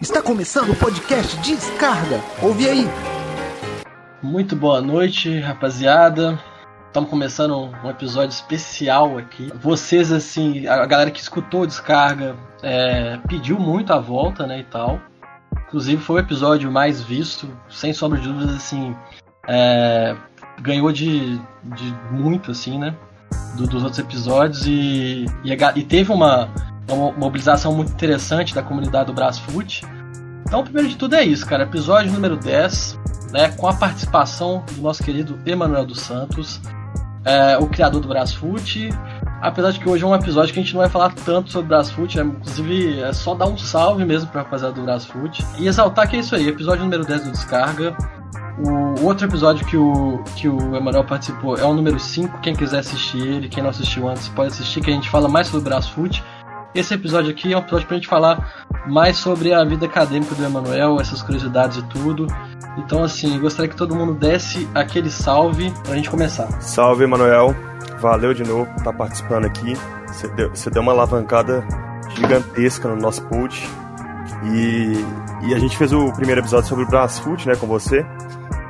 Está começando o podcast Descarga. Ouve aí. Muito boa noite, rapaziada. Estamos começando um episódio especial aqui. Vocês, assim, a galera que escutou Descarga é, pediu muito a volta, né, e tal. Inclusive foi o episódio mais visto, sem sombra de dúvidas, assim, é, ganhou de, de muito, assim, né, do, dos outros episódios e, e, e teve uma, uma mobilização muito interessante da comunidade do Brasfoot. Então, primeiro de tudo é isso, cara. Episódio número 10, né, com a participação do nosso querido Emanuel dos Santos, é, o criador do Brasfoot. Apesar de que hoje é um episódio que a gente não vai falar tanto sobre Brasfoot, né? inclusive é só dar um salve mesmo pra rapaziada do Brasfoot. E exaltar que é isso aí, episódio número 10 do Descarga. O outro episódio que o, que o Emanuel participou é o número 5. Quem quiser assistir ele, quem não assistiu antes, pode assistir, que a gente fala mais sobre Brasfoot. Esse episódio aqui é um episódio pra gente falar mais sobre a vida acadêmica do Emanuel, essas curiosidades e tudo. Então, assim, gostaria que todo mundo desse aquele salve pra gente começar. Salve, Emanuel. Valeu de novo por estar participando aqui. Você deu, você deu uma alavancada gigantesca no nosso post. E, e a gente fez o primeiro episódio sobre o Brasfoot, né, com você.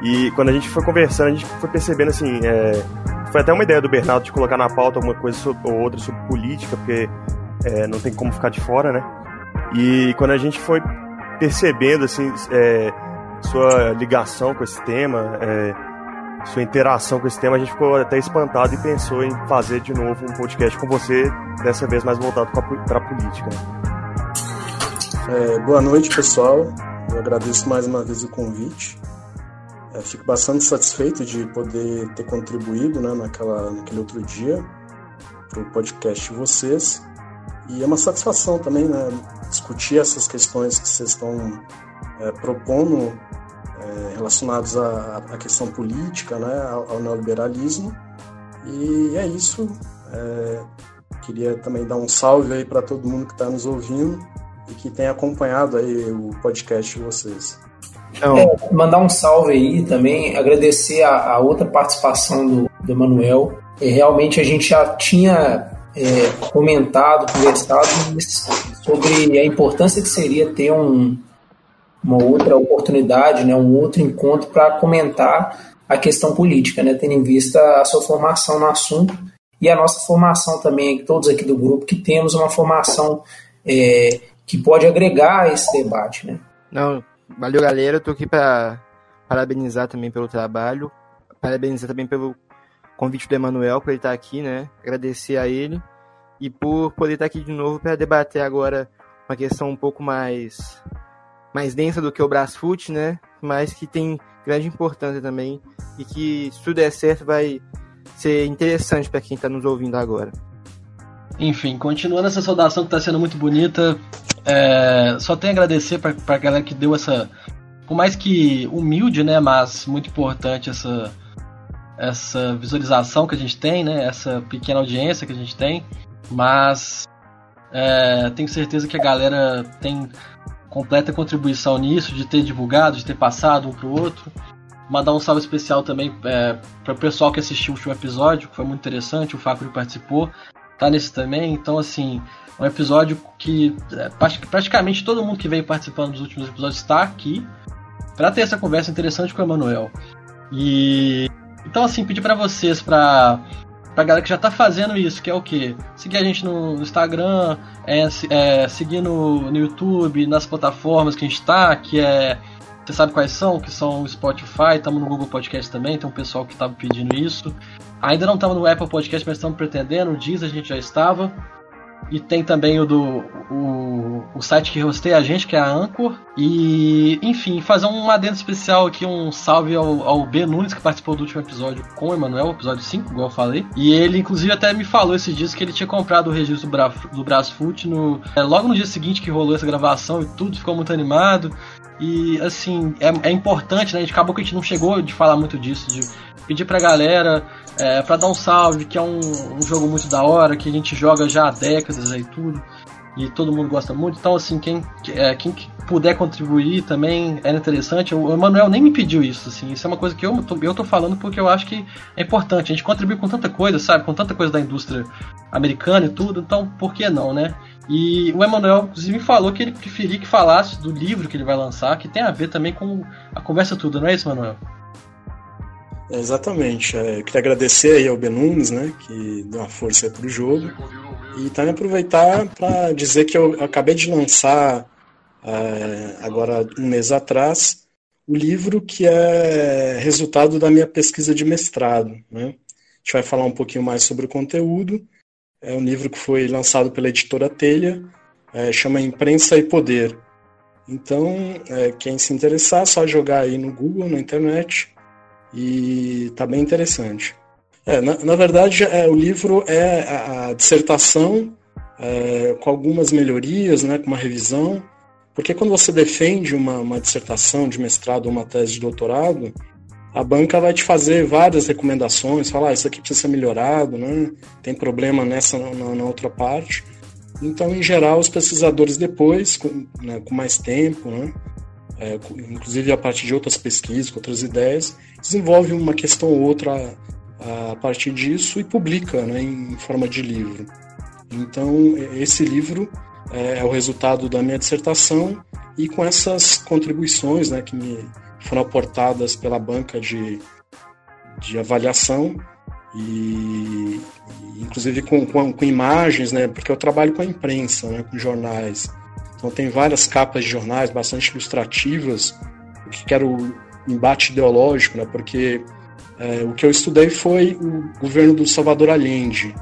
E quando a gente foi conversando, a gente foi percebendo assim. É, foi até uma ideia do Bernardo de colocar na pauta alguma coisa sobre, ou outra sobre política, porque é, não tem como ficar de fora, né? E quando a gente foi percebendo, assim, é, sua ligação com esse tema, é, sua interação com esse tema, a gente ficou até espantado e pensou em fazer de novo um podcast com você, dessa vez mais voltado para a política. É, boa noite, pessoal. Eu agradeço mais uma vez o convite. É, fico bastante satisfeito de poder ter contribuído né, naquela, naquele outro dia para o podcast de vocês. E é uma satisfação também né, discutir essas questões que vocês estão é, propondo é, relacionados à, à, questão política, né, ao, ao, neoliberalismo. E é isso. É, queria também dar um salve aí para todo mundo que está nos ouvindo e que tem acompanhado aí o podcast de vocês. Então... É, mandar um salve aí também, agradecer a, a outra participação do, do Emanuel. realmente a gente já tinha é, comentado, conversado sobre a importância que seria ter um, uma outra oportunidade, né, um outro encontro para comentar a questão política, né, tendo em vista a sua formação no assunto e a nossa formação também, todos aqui do grupo, que temos uma formação é, que pode agregar a esse debate. Né? Não, valeu galera, tô aqui para parabenizar também pelo trabalho, parabenizar também pelo convite do Emanuel para ele estar aqui, né? Agradecer a ele e por poder estar aqui de novo para debater agora uma questão um pouco mais mais densa do que o Brasfoot, né? Mas que tem grande importância também e que se tudo der certo vai ser interessante para quem está nos ouvindo agora. Enfim, continuando essa saudação que está sendo muito bonita, é, só tenho a agradecer para a galera que deu essa, por mais que humilde, né, mas muito importante essa essa visualização que a gente tem, né? Essa pequena audiência que a gente tem. Mas é, tenho certeza que a galera tem completa contribuição nisso, de ter divulgado, de ter passado um pro outro. Mandar um salve especial também é, para o pessoal que assistiu o último episódio, que foi muito interessante, o Fábio participou, tá nesse também. Então, assim, um episódio que é, praticamente todo mundo que veio participando dos últimos episódios está aqui para ter essa conversa interessante com o Emanuel. E então, assim, pedir para vocês, pra, pra galera que já tá fazendo isso, que é o quê? Seguir a gente no Instagram, é, é, seguir no, no YouTube, nas plataformas que a gente tá, que é. Você sabe quais são? Que são o Spotify, estamos no Google Podcast também, tem um pessoal que tava pedindo isso. Ainda não estamos no Apple Podcast, mas estamos pretendendo, o Deezer a gente já estava. E tem também o do o, o site que rosteia a gente, que é a Anchor. E, enfim, fazer um adendo especial aqui, um salve ao, ao B Nunes, que participou do último episódio com o Emanuel, episódio 5, igual eu falei. E ele, inclusive, até me falou esses dias que ele tinha comprado o registro do, Bra, do Brasfoot no, é, logo no dia seguinte que rolou essa gravação e tudo, ficou muito animado. E, assim, é, é importante, né? A gente acabou que a gente não chegou de falar muito disso, de pedir pra galera é, para dar um salve, que é um, um, jogo muito da hora, que a gente joga já há décadas aí tudo. e todo mundo gosta muito. Então, assim, quem, é, quem puder contribuir também é interessante. O Emanuel nem me pediu isso, assim. Isso é uma coisa que eu tô, eu tô falando porque eu acho que é importante. A gente contribui com tanta coisa, sabe? Com tanta coisa da indústria americana e tudo, então por que não, né? E o Emanuel, inclusive, me falou que ele preferia que falasse do livro que ele vai lançar, que tem a ver também com a conversa tudo, não é isso, Emanuel? É, exatamente. É, queria agradecer aí ao Benunes, né, que deu uma força para o jogo. E também aproveitar para dizer que eu acabei de lançar, é, agora um mês atrás, o livro que é resultado da minha pesquisa de mestrado. Né? A gente vai falar um pouquinho mais sobre o conteúdo. É um livro que foi lançado pela editora Telha, é, chama Imprensa e Poder. Então, é, quem se interessar, só jogar aí no Google, na internet, e tá bem interessante. É, na, na, verdade, é, o livro é a, a dissertação é, com algumas melhorias, né, com uma revisão, porque quando você defende uma, uma dissertação de mestrado ou uma tese de doutorado, a banca vai te fazer várias recomendações, falar ah, isso aqui precisa ser melhorado, né? tem problema nessa na, na outra parte. Então, em geral, os pesquisadores depois, com, né, com mais tempo, né, é, inclusive a partir de outras pesquisas, outras ideias, desenvolve uma questão ou outra a, a partir disso e publica né, em forma de livro. Então, esse livro é, é, o resultado da minha dissertação e com essas contribuições né, que me foram aportadas pela banca de, de avaliação e, inclusive com, com, com, imagens, né, porque eu trabalho com a imprensa, né, com jornais. Então tem várias capas de jornais bastante ilustrativas, o que quero embate ideológico, né, porque é, o que eu estudei foi o governo do Salvador Allende,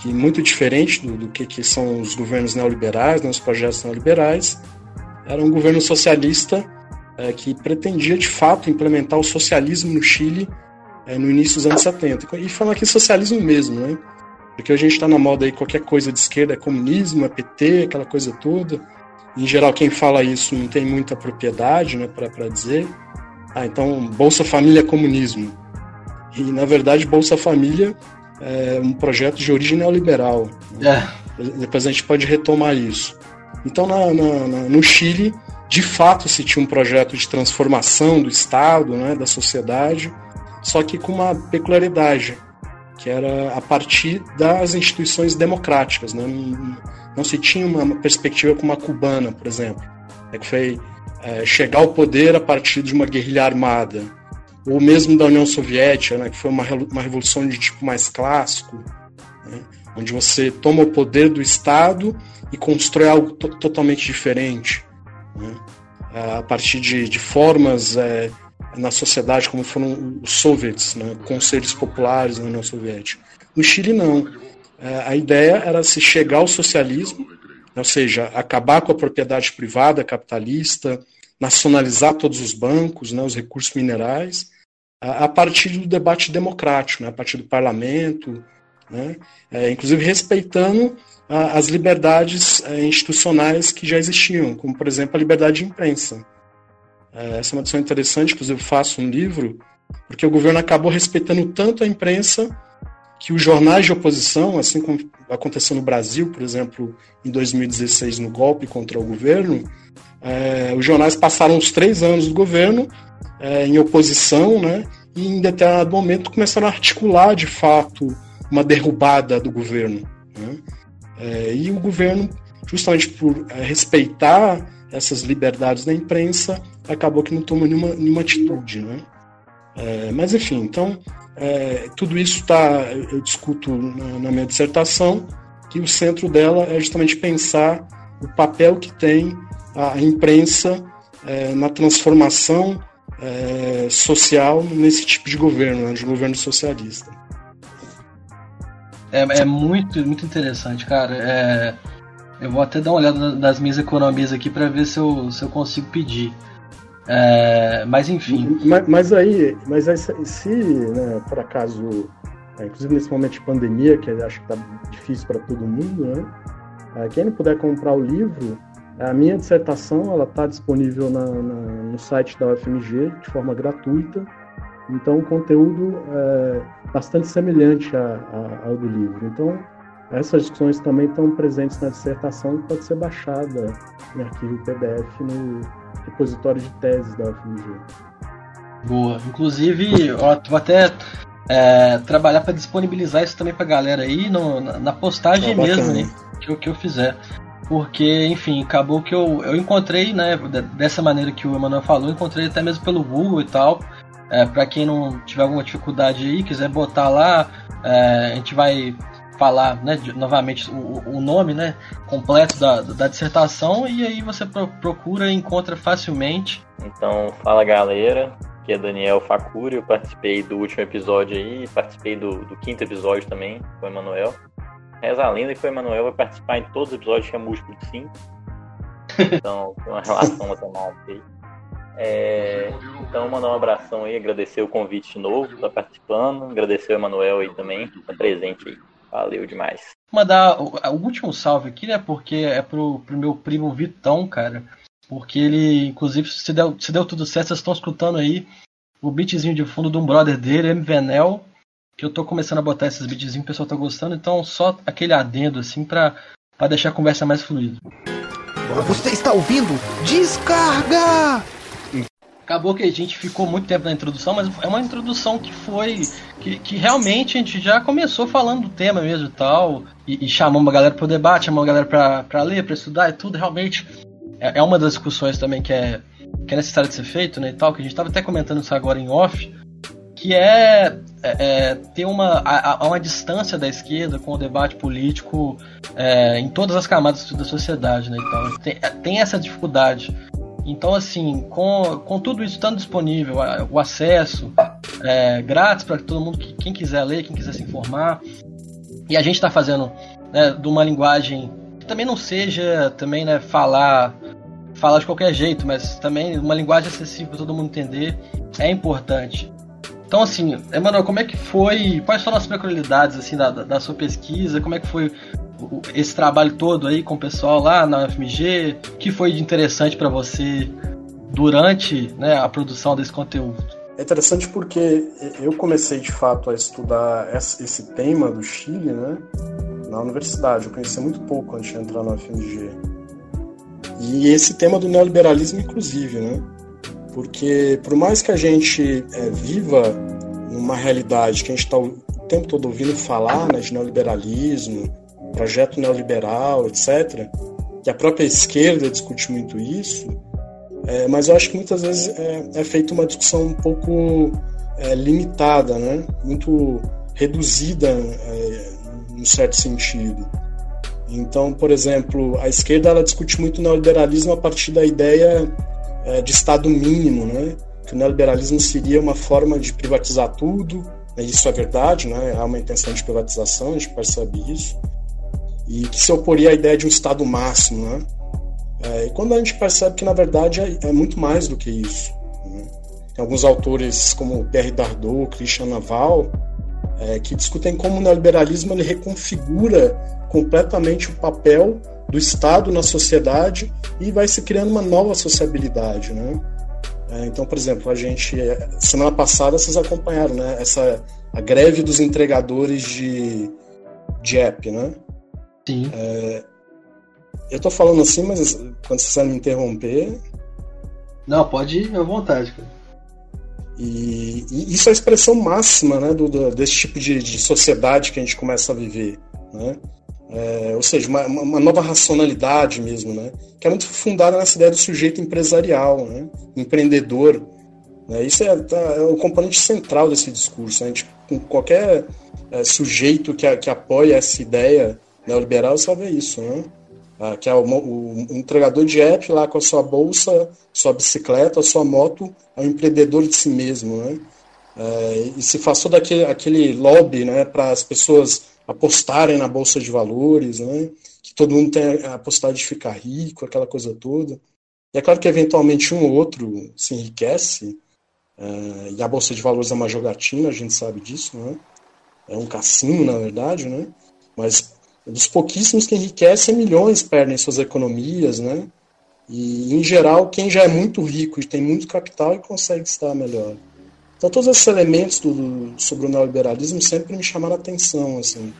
que muito diferente do, do que, que, são os governos neoliberais, né, os projetos neoliberais, era um governo socialista é, que pretendia de fato implementar o socialismo no Chile é, no início dos anos 70. E falar aqui socialismo mesmo, né? Porque a gente está na moda aí, qualquer coisa de esquerda é comunismo, é PT, aquela coisa toda. Em geral, quem fala isso não tem muita propriedade né, para dizer. Ah, então Bolsa Família é comunismo. E, na verdade, Bolsa Família é um projeto de origem neoliberal. Né? É. Depois a gente pode retomar isso. Então, na, na, na, no Chile, de fato, se tinha um projeto de transformação do Estado, né, da sociedade, só que com uma peculiaridade que era a partir das instituições democráticas. Né? Não, não se tinha uma perspectiva como a cubana, por exemplo, né? que foi é, chegar ao poder a partir de uma guerrilha armada, ou mesmo da União Soviética, né? que foi uma, uma revolução de tipo mais clássico, né? onde você toma o poder do Estado e constrói algo to totalmente diferente, né? a partir de, de formas é, na sociedade como foram os soviets, né, conselhos populares na União Soviética. No Chile, não. É, a ideia era se chegar ao socialismo, ou seja, acabar com a propriedade privada capitalista, nacionalizar todos os bancos, né, os recursos minerais, a, partir do debate democrático, né, a partir do parlamento, né, é, inclusive respeitando a, as liberdades é, institucionais que já existiam, como, por exemplo, a liberdade de imprensa. É, essa é uma edição interessante, inclusive faço um livro, porque o governo acabou respeitando tanto a imprensa que os jornais de oposição, assim como aconteceu no Brasil, por exemplo, em 2016, no golpe contra o governo, é, os jornais passaram os três anos do governo é, em oposição, né, e em determinado momento começaram a articular, de fato, uma derrubada do governo. Né? É, e o governo, justamente por é, respeitar essas liberdades da imprensa, acabou que não tomou nenhuma, nenhuma atitude, né? É, mas enfim, então é, tudo isso está, eu discuto na, na, minha dissertação, que o centro dela é justamente pensar o papel que tem a, imprensa é, na transformação é, social nesse tipo de governo, né, de governo socialista. É, é muito, muito interessante, cara. Eu vou até dar uma olhada nas minhas economias aqui para ver se eu, se eu consigo pedir. É, mas enfim. Mas, mas, aí, mas aí, se né, por acaso, é, inclusive nesse momento de pandemia, que acho que está difícil para todo mundo, né? É, quem não puder comprar o livro, a minha dissertação ela está disponível na, na, no site da UFMG de forma gratuita. Então o conteúdo é bastante semelhante a, a, ao do livro. Então Essas discussões também estão presentes na dissertação que pode ser baixada em arquivo PDF no repositório de teses da UFMG. Boa. Inclusive, ó, vou até é, trabalhar para disponibilizar isso também para a galera aí no, na, na postagem mesmo, né? Que, eu- que eu fizer. Porque, enfim, acabou que eu, eu encontrei, né, de- dessa maneira que o Emanuel falou, encontrei até mesmo pelo Google e tal. É, para quem não tiver alguma dificuldade aí, quiser botar lá, é, a gente vai falar né, de- novamente o, o nome né, completo da, da dissertação e aí você pro- procura e encontra facilmente. Então, fala galera, aqui é Daniel Facuri, eu participei do último episódio aí, participei do, do quinto episódio também com o Emanuel. Reza a lenda que o Emanuel vai participar em todos os episódios que é múltiplo de 5. Então, tem uma relação matemática aí. É, então, mandar um abração aí, agradecer o convite de novo, tá participando, agradecer o Emanuel aí também, tá presente aí. Valeu demais. mandar o, o último salve aqui, né? Porque é pro, pro meu primo Vitão, cara. Porque ele, inclusive, se deu, se deu tudo certo, vocês estão escutando aí o beatzinho de fundo de um brother dele, MVNel. Que eu tô começando a botar esses beatzinhos, o pessoal tá gostando. Então, só aquele adendo, assim, pra, pra deixar a conversa mais fluida. Você está ouvindo? Descarga! Acabou que a gente ficou muito tempo na introdução, mas é uma introdução que foi. que, que realmente a gente já começou falando do tema mesmo e tal. E, e chamamos a galera pro debate, chamamos a galera pra, pra ler, pra estudar e tudo. Realmente é, é uma das discussões também que é, que é necessário de ser feito, né? E tal, que a gente tava até comentando isso agora em off. Que é, é, é ter uma, a, a- uma distância da esquerda com o debate político é, em todas as camadas da sociedade, né? Então, tem, tem essa dificuldade. Então, assim, com, com tudo isso estando disponível, o acesso é, grátis para todo mundo, que, quem quiser ler, quem quiser se informar, e a gente está fazendo né, de uma linguagem que também não seja também né, falar falar de qualquer jeito, mas também uma linguagem acessível para todo mundo entender é importante. Então, assim, Emanuel, como é que foi? Quais foram as peculiaridades assim da, da, sua pesquisa? Como é que foi esse trabalho todo aí com o pessoal lá na UFMG? O que foi de interessante para você durante né, a produção desse conteúdo? É interessante porque eu comecei de fato a estudar esse tema do Chile, né, na universidade. Eu conhecia muito pouco antes de entrar na UFMG. E esse tema do neoliberalismo, inclusive, né? Porque por mais que a gente é, viva numa realidade que a gente está o tempo todo ouvindo falar né, de neoliberalismo, projeto neoliberal, etc., que a própria esquerda discute muito isso, é, mas eu acho que muitas vezes é, é feita uma discussão um pouco é, limitada, né? muito reduzida é, em certo sentido. Então, por exemplo, a esquerda ela discute muito o neoliberalismo a partir da ideia é, de Estado mínimo, né? que o neoliberalismo seria uma forma de privatizar tudo, né? isso é verdade, né? há uma intenção de privatização, a gente percebe isso, e que se oporia à ideia de um Estado máximo, né? É, e quando a gente percebe que, na verdade, é, é muito mais do que isso. Né? Tem alguns autores, como Pierre Dardot, Christian Naval, é, que discutem como o neoliberalismo ele reconfigura completamente o papel do Estado na sociedade e vai se criando uma nova sociabilidade. Né? É, então, por exemplo, a gente, é, semana passada, vocês acompanharam né, essa, a greve dos entregadores de, de app, né? Sim. Eu tô falando assim, mas quando vocês vão me interromper, Não, pode ir à vontade, cara. E, e isso é a expressão máxima né, do, do- desse tipo de, de sociedade que a gente começa a viver. Né? É, ou seja, uma, uma- nova racionalidade mesmo, né? que é muito fundada nessa ideia do sujeito empresarial, né? empreendedor. Né? Isso é, tá- é o componente central desse discurso. né? A gente, com qualquer é, sujeito que, que apoia essa ideia neoliberal, vai ver isso. Né? Ah, que é o, o- o entregador de app lá com a sua bolsa, sua bicicleta, sua moto, é um empreendedor de si mesmo, né? É, e se passou daquele aquele lobby, né, para as pessoas apostarem na bolsa de valores, né? Que todo mundo tem a possibilidade de ficar rico, aquela coisa toda. E é claro que eventualmente um ou outro se enriquece, é, e a bolsa de valores é uma jogatina, a gente sabe disso, né? É um cassino, na verdade, né? Mas dos pouquíssimos que enriquecem, milhões perdem suas economias, né? E, em geral, quem já é muito rico e tem muito capital consegue estar melhor. Então, todos esses elementos do, sobre o neoliberalismo sempre me chamaram a atenção, assim.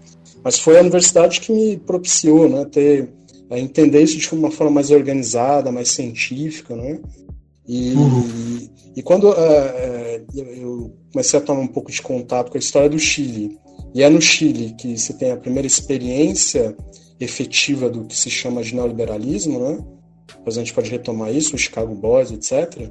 Mas foi a universidade que me propiciou, né, ter a entender isso de uma forma mais organizada, mais científica, né? E, uhum. e quando uh, eu comecei a tomar um pouco de contato com a história do Chile, e é no Chile que se tem a primeira experiência efetiva do que se chama de neoliberalismo, né? Depois a gente pode retomar isso, o Chicago Boys, etc.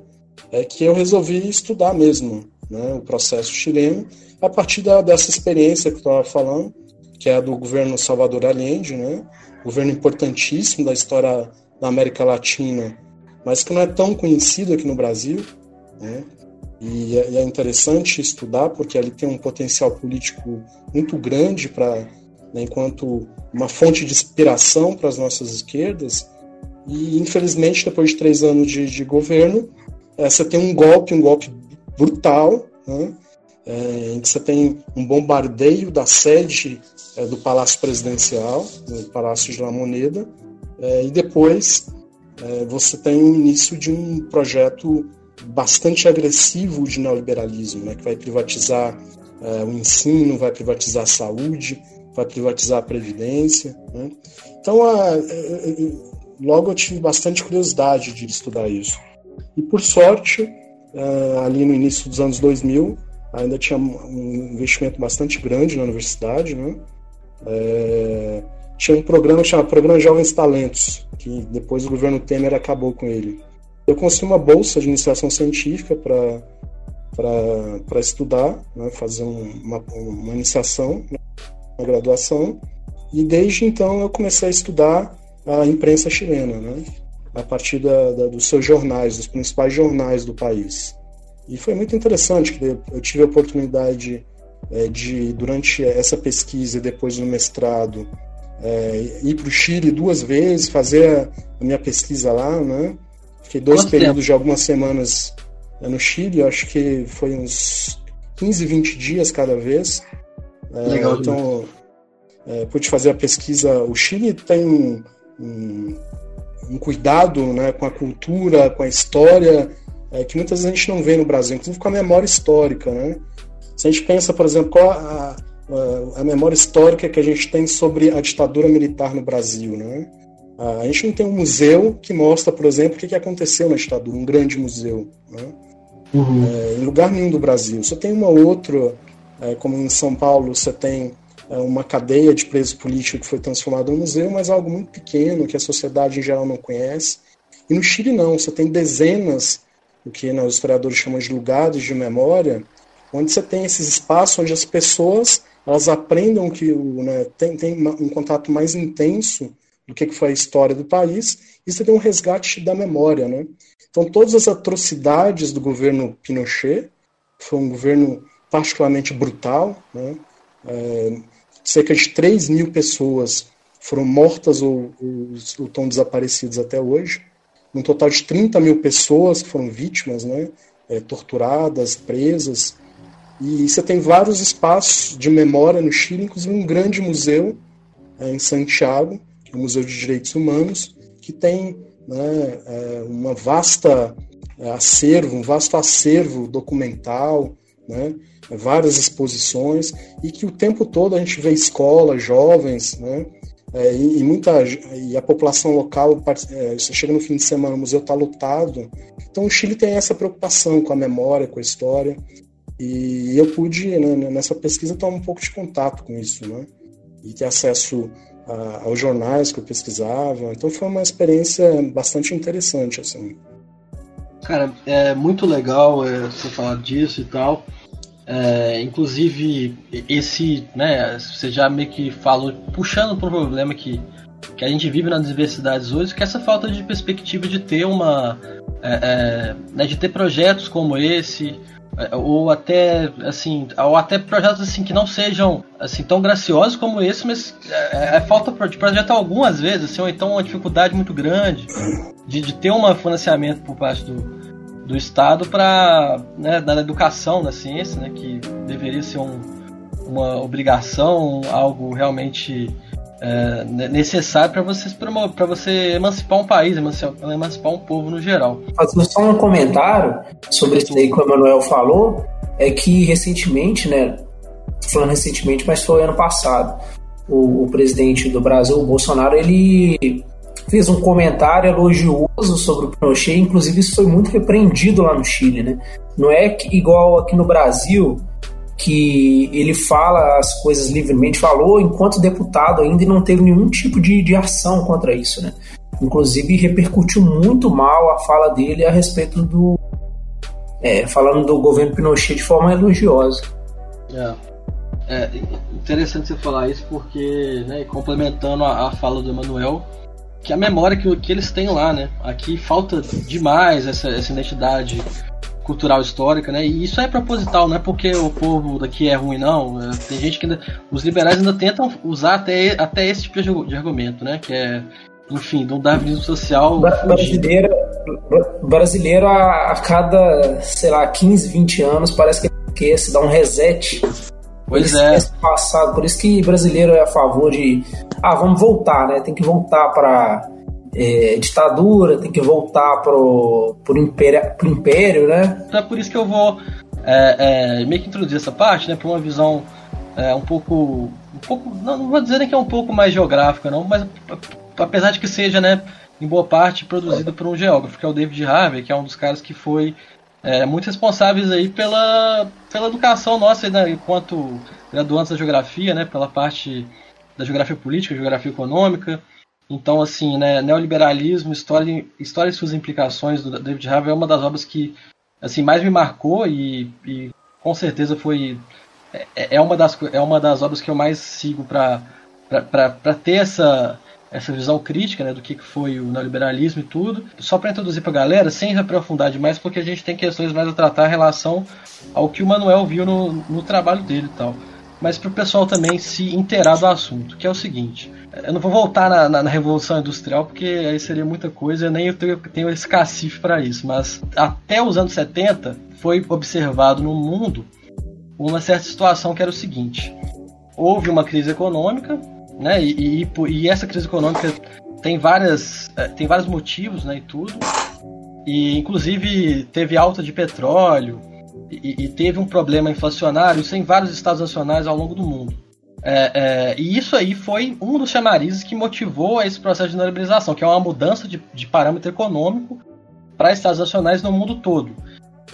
É que eu resolvi estudar mesmo né, o processo chileno a partir da, dessa experiência que eu estava falando, que é a do governo Salvador Allende, né? Governo importantíssimo da história da América Latina, mas que não é tão conhecido aqui no Brasil, né? E é, é interessante estudar porque ele tem um potencial político muito grande para, né, enquanto uma fonte de inspiração para as nossas esquerdas. E infelizmente, depois de três anos de, de governo, é, você tem um golpe, um golpe brutal, né, é, em que você tem um bombardeio da sede é, do Palácio Presidencial, do Palácio de La Moneda, é, e depois é, você tem o início de um projeto bastante agressivo de neoliberalismo, né, que vai privatizar é, o ensino, vai privatizar a saúde, vai privatizar a previdência. Né? Então, a, a, logo eu tive bastante curiosidade de estudar isso. E por sorte, ali no início dos anos 2000, ainda tinha um investimento bastante grande na universidade, né? Tinha um programa que Programa Jovens Talentos, que depois o governo Temer acabou com ele. Eu consegui uma bolsa de iniciação científica para estudar, né, fazer um, uma, uma iniciação né, graduação, e desde então eu comecei a estudar a imprensa chilena, né, a partir da, da, dos seus jornais, dos principais jornais do país. E foi muito interessante, que eu tive a oportunidade é, de, durante essa pesquisa e depois no mestrado, é, ir para o Chile duas vezes, fazer a, a minha pesquisa lá, né, Fiquei dois Quanto períodos tempo? de algumas semanas é, no Chile, acho que foi uns 15, 20 dias cada vez. É, Legal. Então, é, pude fazer a pesquisa. O Chile tem um, um, um cuidado né, com a cultura, com a história, é, que muitas vezes a gente não vê no Brasil, inclusive com a memória histórica. Né? Se a gente pensa, por exemplo, qual a, a, a memória histórica que a gente tem sobre a ditadura militar no Brasil, né? Ah, a gente não tem um museu que mostra, por exemplo, o que aconteceu na ditadura, um grande museu. Né? Uhum. É, em lugar nenhum do Brasil. Só tem uma outra, é, como em São Paulo, você tem é, uma cadeia de presos políticos que foi transformada em museu, mas algo muito pequeno que a sociedade em geral não conhece. E no Chile não, você tem dezenas, o que né, os historiadores chamam de lugares de memória, onde você tem esses espaços onde as pessoas elas aprendem que né, tem, tem um contato mais intenso do que foi a história do país, e você tem um resgate da memória. Né? Então, todas as atrocidades do governo Pinochet, foi um governo particularmente brutal, né? é, cerca de 3 mil pessoas foram mortas ou, ou, ou estão desaparecidas até hoje, um total de 30 mil pessoas que foram vítimas, né? É, torturadas, presas, e você tem vários espaços de memória no Chile, inclusive um grande museu é, em Santiago, o Museu de Direitos Humanos, que tem né, é, uma vasta é, acervo, um vasto acervo documental, né, várias exposições, e que o tempo todo a gente vê escolas, jovens, né, é, e, e, muita e a população local, é, você chega no fim de semana, o museu está lotado. Então o Chile tem essa preocupação com a memória, com a história, e eu pude, né, nessa pesquisa, tomar um pouco de contato com isso, né, e ter acesso a, aos jornais que eu pesquisava. Então foi uma experiência bastante interessante, assim. Cara, é muito legal é, você falar disso e tal. É, inclusive, esse, né, você já meio que falou, puxando para o problema que, que a gente vive nas universidades hoje, que é essa falta de perspectiva de ter uma. É, é né, de ter projetos como esse, ou até assim ou até projetos assim que não sejam assim tão graciosos como esse mas é, é falta de projeto algumas vezes assim, ou então uma dificuldade muito grande de, de ter um financiamento por parte do, do estado para né, da educação na ciência né que deveria ser um, uma obrigação algo realmente é, necessário para você, para você emancipar um país, emancipar, emancipar um povo no geral. Só um comentário sobre isso aí que o Emanuel falou, é que recentemente, né? Falando recentemente, mas foi ano passado. o, o presidente do Brasil, o Bolsonaro, ele fez um comentário elogioso sobre o Pinochet, inclusive isso foi muito repreendido lá no Chile, né? Não é que, igual aqui no Brasil, que ele fala as coisas livremente, falou enquanto deputado ainda e não teve nenhum tipo de, de ação contra isso, né? Inclusive repercutiu muito mal a fala dele a respeito do. É, falando do governo Pinochet de forma elogiosa. É. é interessante você falar isso porque, né, complementando a, a fala do Emanuel, que a memória que, que eles têm lá, né? Aqui falta demais essa, essa identidade cultural histórica, né? E isso é proposital, não é porque o povo daqui é ruim, não. É, tem gente que ainda. Os liberais ainda tentam usar até, até esse tipo de argumento, né? Que é, enfim, de um darwinismo social. Brasileiro, brasileiro a, a, cada, sei lá, 15, 20 anos parece que quer se dar um reset. Pois é. Passado. Por isso que brasileiro é a favor de. Ah, vamos voltar, né? Tem que voltar para é, ditadura, tem que voltar pro, pro, império, pro império, né? Então é por isso que eu vou é, é, meio que introduzir essa parte, né, para uma visão é, um pouco, um pouco, não, não vou dizer nem que é um pouco mais geográfica, não, mas apesar de que seja, né, em boa parte produzido por um geógrafo, que é o David Harvey, que é um dos caras que foi é, muito responsáveis aí pela, pela educação nossa, né, enquanto graduantes da geografia, né, pela parte da geografia política, geografia econômica, então, assim, né, neoliberalismo, história, história e suas implicações do David Harvey é uma das obras que assim mais me marcou e, e com certeza foi é, é, uma das é uma das obras que eu mais sigo para ter essa essa visão crítica né, do que foi o neoliberalismo e tudo. Só para introduzir para a galera, sem aprofundar demais, porque a gente tem questões mais a tratar em relação ao que o Manuel viu no, no trabalho dele e tal. Mas para o pessoal também se inteirar do assunto, que é o seguinte: eu não vou voltar na, na, na, Revolução Industrial porque aí seria muita coisa, eu nem tenho, tenho esse cacife para isso. Mas até os anos 70 foi observado no mundo uma certa situação que era o seguinte: houve uma crise econômica, né? E, e, e essa crise econômica tem várias eh, tem vários motivos, né? E tudo. E inclusive teve alta de petróleo e, e teve um problema inflacionário isso em vários estados nacionais ao longo do mundo. É, é, e isso aí foi um dos chamarizes que motivou esse processo de neoliberalização, que é uma mudança de, de parâmetro econômico para estados nacionais no mundo todo.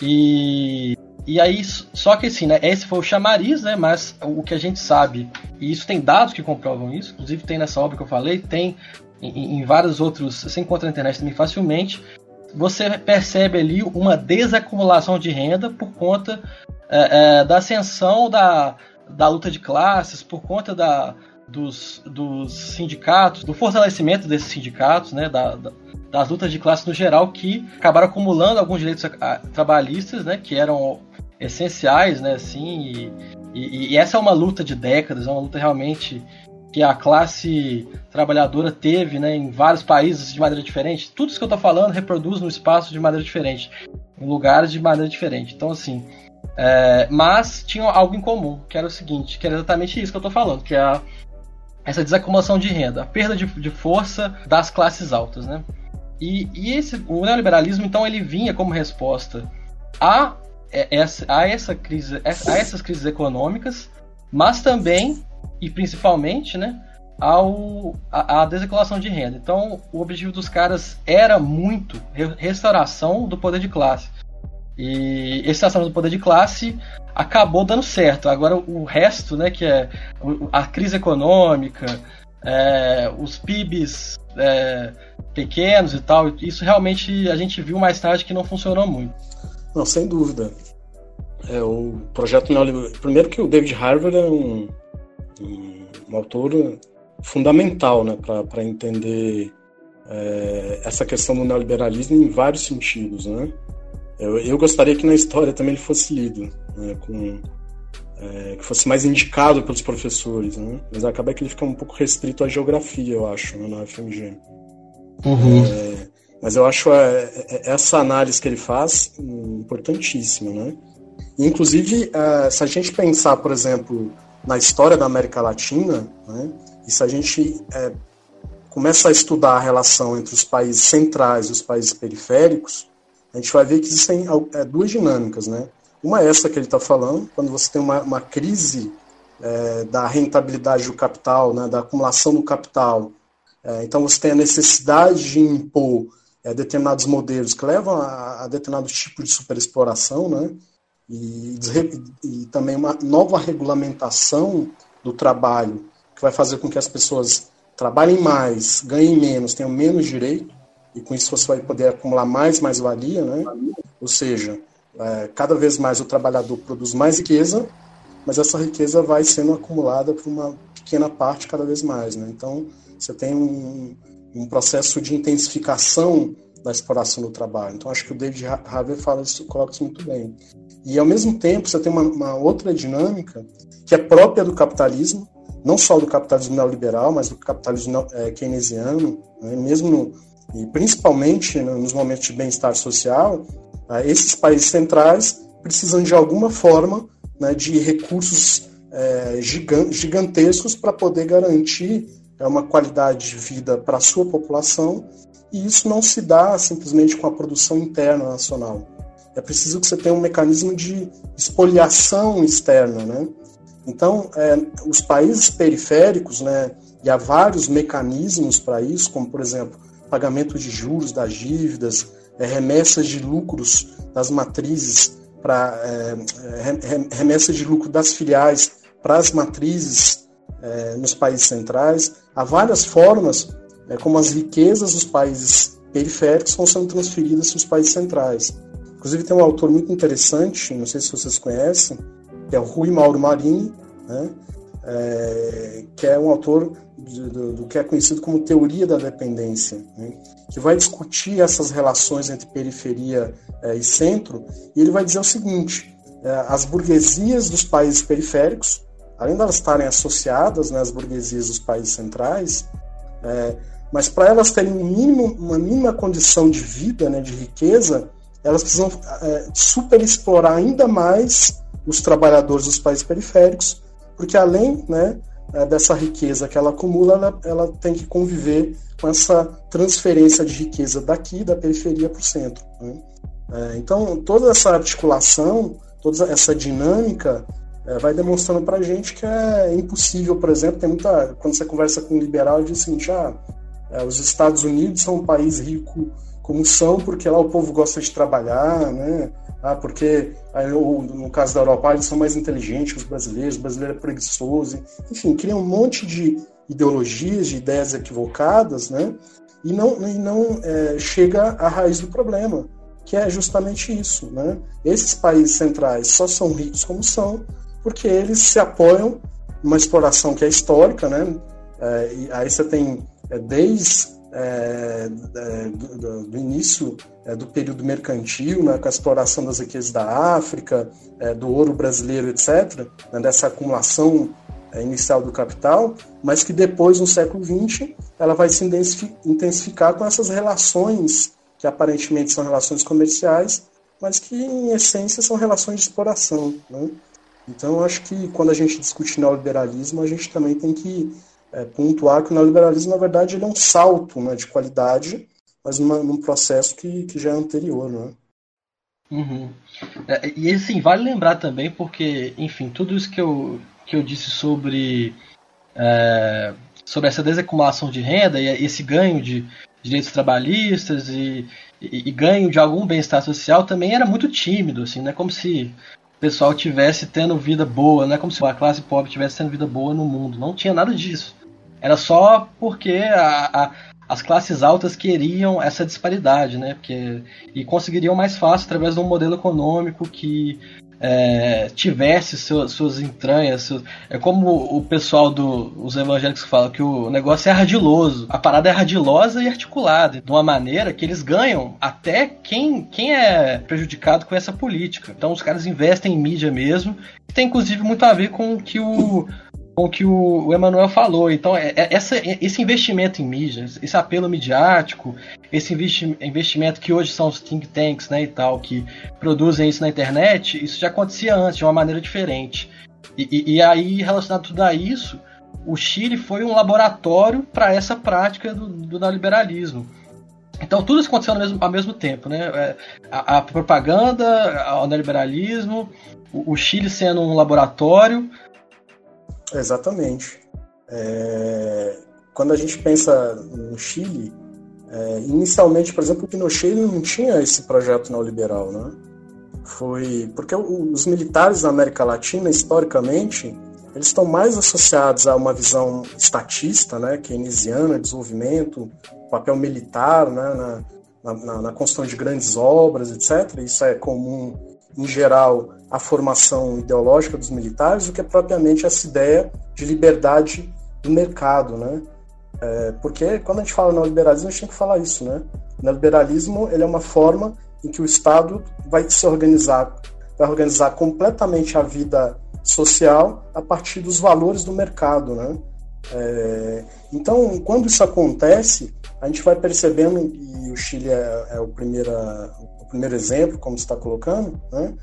E, e aí, só que assim, né, esse foi o chamariz, né, mas o que a gente sabe, e isso tem dados que comprovam isso, inclusive tem nessa obra que eu falei, tem em, em vários outros, você encontra na internet também facilmente, você percebe ali uma desacumulação de renda por conta é, é, da ascensão da, da luta de classes, por conta da, dos, dos sindicatos, do fortalecimento desses sindicatos, né, da, da, das lutas de classe no geral, que acabaram acumulando alguns direitos trabalhistas, né, que eram essenciais, né, assim, e, e, e, essa é uma luta de décadas, é uma luta realmente que a classe trabalhadora teve, né, em vários países de maneira diferente. Tudo isso que eu estou falando reproduz no espaço de maneira diferente, em lugares de maneira diferente. Então, assim, é, mas tinham algo em comum, que era o seguinte, que era exatamente isso que eu estou falando, que é a, essa desacumulação de renda, a perda de, de força das classes altas, né? E, e, esse, o neoliberalismo, então, ele vinha como resposta a essa, a essa crise, a essas crises econômicas, mas também e principalmente, né, ao a, a desacumulação de renda. Então, o objetivo dos caras era muito restauração do poder de classe. E esse tratamento do poder de classe acabou dando certo. Agora o resto, né, que é a crise econômica, é, os PIBs é, pequenos e tal, isso realmente a gente viu mais tarde que não funcionou muito. Não, sem dúvida. É, o projeto neoliberal. Primeiro que o David Harvard é um, um, um autor fundamental né, para entender é, essa questão do neoliberalismo em vários sentidos. Né? Eu, eu gostaria que na história também ele fosse lido, né, com, é, que fosse mais indicado pelos professores, né? Mas acaba que ele fica um pouco restrito à geografia, eu acho, né, na FMG. Uhum. É, mas eu acho é, é, essa análise que ele faz importantíssima, né? Inclusive, é, se a gente pensar, por exemplo, na história da América Latina, né, e se a gente é, começa a estudar a relação entre os países centrais e os países periféricos, a gente vai ver que existem é, duas dinâmicas, né? Uma é essa que ele está falando, quando você tem uma, uma crise é, da rentabilidade do capital, né, da acumulação do capital. É, então você tem a necessidade de impor é, determinados modelos que levam a, a determinado tipo de superexploração, né, e, e também uma nova regulamentação do trabalho, que vai fazer com que as pessoas trabalhem mais, ganhem menos, tenham menos direito, e com isso você vai poder acumular mais mais-valia, né? Ou seja, é, cada vez mais o trabalhador produz mais riqueza, mas essa riqueza vai sendo acumulada por uma pequena parte cada vez mais, né? Então, você tem um, um processo de intensificação da exploração do trabalho. Então, acho que o David Harvey fala isso, coloca isso muito bem. E, ao mesmo tempo, você tem uma, uma outra dinâmica que é própria do capitalismo, não só do capitalismo neoliberal, mas do capitalismo é, keynesiano, né? mesmo no, e principalmente nos momentos de bem-estar social, é, esses países centrais precisam de alguma forma né, de recursos é, gigantescos para poder garantir é, uma qualidade de vida para a sua população, e isso não se dá simplesmente com a produção interna nacional. É preciso que você tenha um mecanismo de espoliação externa, né? Então, é, os países periféricos, né, e há vários mecanismos para isso, como, por exemplo, pagamento de juros das dívidas, é, remessas de lucros das matrizes para é, remessas de lucro das filiais para as matrizes é, nos países centrais. Há várias formas é, como as riquezas dos países periféricos vão sendo transferidas para os países centrais. Inclusive tem um autor muito interessante, não sei se vocês conhecem, que é o Rui Mauro Marini, né? Que é um autor do, do, do, que é conhecido como teoria da dependência, né? que vai discutir essas relações entre periferia é, e centro, e ele vai dizer o seguinte: é, as burguesias dos países periféricos, além de elas estarem associadas né, às burguesias dos países centrais, é, mas para elas terem mínimo, uma mínima condição de vida, né, de riqueza, elas precisam superexplorar ainda mais os trabalhadores dos países periféricos, porque além né, é, dessa riqueza que ela acumula, ela, ela, tem que conviver com essa transferência de riqueza daqui, da periferia para o centro. Né? É, então, toda essa articulação, toda essa dinâmica é, vai demonstrando para a gente que é impossível, por exemplo, tem muita, quando você conversa com um liberal, diz assim, ah, é, os Estados Unidos são um país rico como são, porque lá o povo gosta de trabalhar, né? Ah, porque no caso da Europa eles são mais inteligentes que os brasileiros, o brasileiro é preguiçoso, enfim, cria um monte de ideologias, de ideias equivocadas, né? E não, e não é, chega à raiz do problema, que é justamente isso, né? Esses países centrais só são ricos como são porque eles se apoiam numa exploração que é histórica, né? É, e aí você tem é, desde é, é, do, do, início é, do período mercantil, né, com a exploração das riquezas da África, é, do ouro brasileiro, etc., né, dessa acumulação é, inicial do capital, mas que depois, no século XX, ela vai se intensificar com essas relações que aparentemente são relações comerciais, mas que em essência são relações de exploração. Né? Então, acho que quando a gente discute neoliberalismo, a gente também tem que é, pontuar que o neoliberalismo, na verdade, ele é um salto né, de qualidade, mas numa, num processo que, que já é anterior. Né? Uhum. É, e assim, vale lembrar também, porque, enfim, tudo isso que eu, que eu disse sobre, é, sobre essa desacumulação de renda e esse ganho de direitos trabalhistas e, e, e ganho de algum bem-estar social também era muito tímido, assim, não é como se o pessoal tivesse tendo vida boa, não é como se a classe pobre tivesse tendo vida boa no mundo, não tinha nada disso. Era só porque a, a, as classes altas queriam essa disparidade, né? Porque, e conseguiriam mais fácil através de um modelo econômico que é, tivesse seu, suas entranhas. Seu, é como o pessoal dos evangélicos fala que o negócio é ardiloso. A parada é ardilosa e articulada, de uma maneira que eles ganham até quem, quem é prejudicado com essa política. Então os caras investem em mídia mesmo, que tem inclusive muito a ver com o que o com o que o, Emanuel falou. Então, é, é, essa, esse investimento em mídias, esse apelo midiático, esse investi investimento que hoje são os think tanks né, e tal, que produzem isso na internet, isso já acontecia antes, de uma maneira diferente. E, e, e aí, relacionado tudo a isso, o Chile foi um laboratório para essa prática do, do neoliberalismo. Então tudo isso aconteceu ao mesmo, ao mesmo tempo, né? É, a, a propaganda, o neoliberalismo, o, o Chile sendo um laboratório, Exatamente. É, quando a gente pensa no Chile, é, inicialmente, por exemplo, o Pinochet não tinha esse projeto neoliberal, né? Foi porque os militares na América Latina, historicamente, eles estão mais associados a uma visão estatista, né, keynesiana, de desenvolvimento, papel militar, né, na, na, na construção de grandes obras, etc. Isso é comum, em geral, à formação ideológica dos militares, do que propriamente essa ideia de liberdade do mercado, né? É, porque quando a gente fala neoliberalismo, a gente tem que falar isso, né? O neoliberalismo ele é uma forma em que o Estado vai se organizar, vai organizar completamente a vida social a partir dos valores do mercado, né? É, então, quando isso acontece, a gente vai percebendo, e o Chile é, é o, primeiro, o primeiro exemplo, como está colocando, né?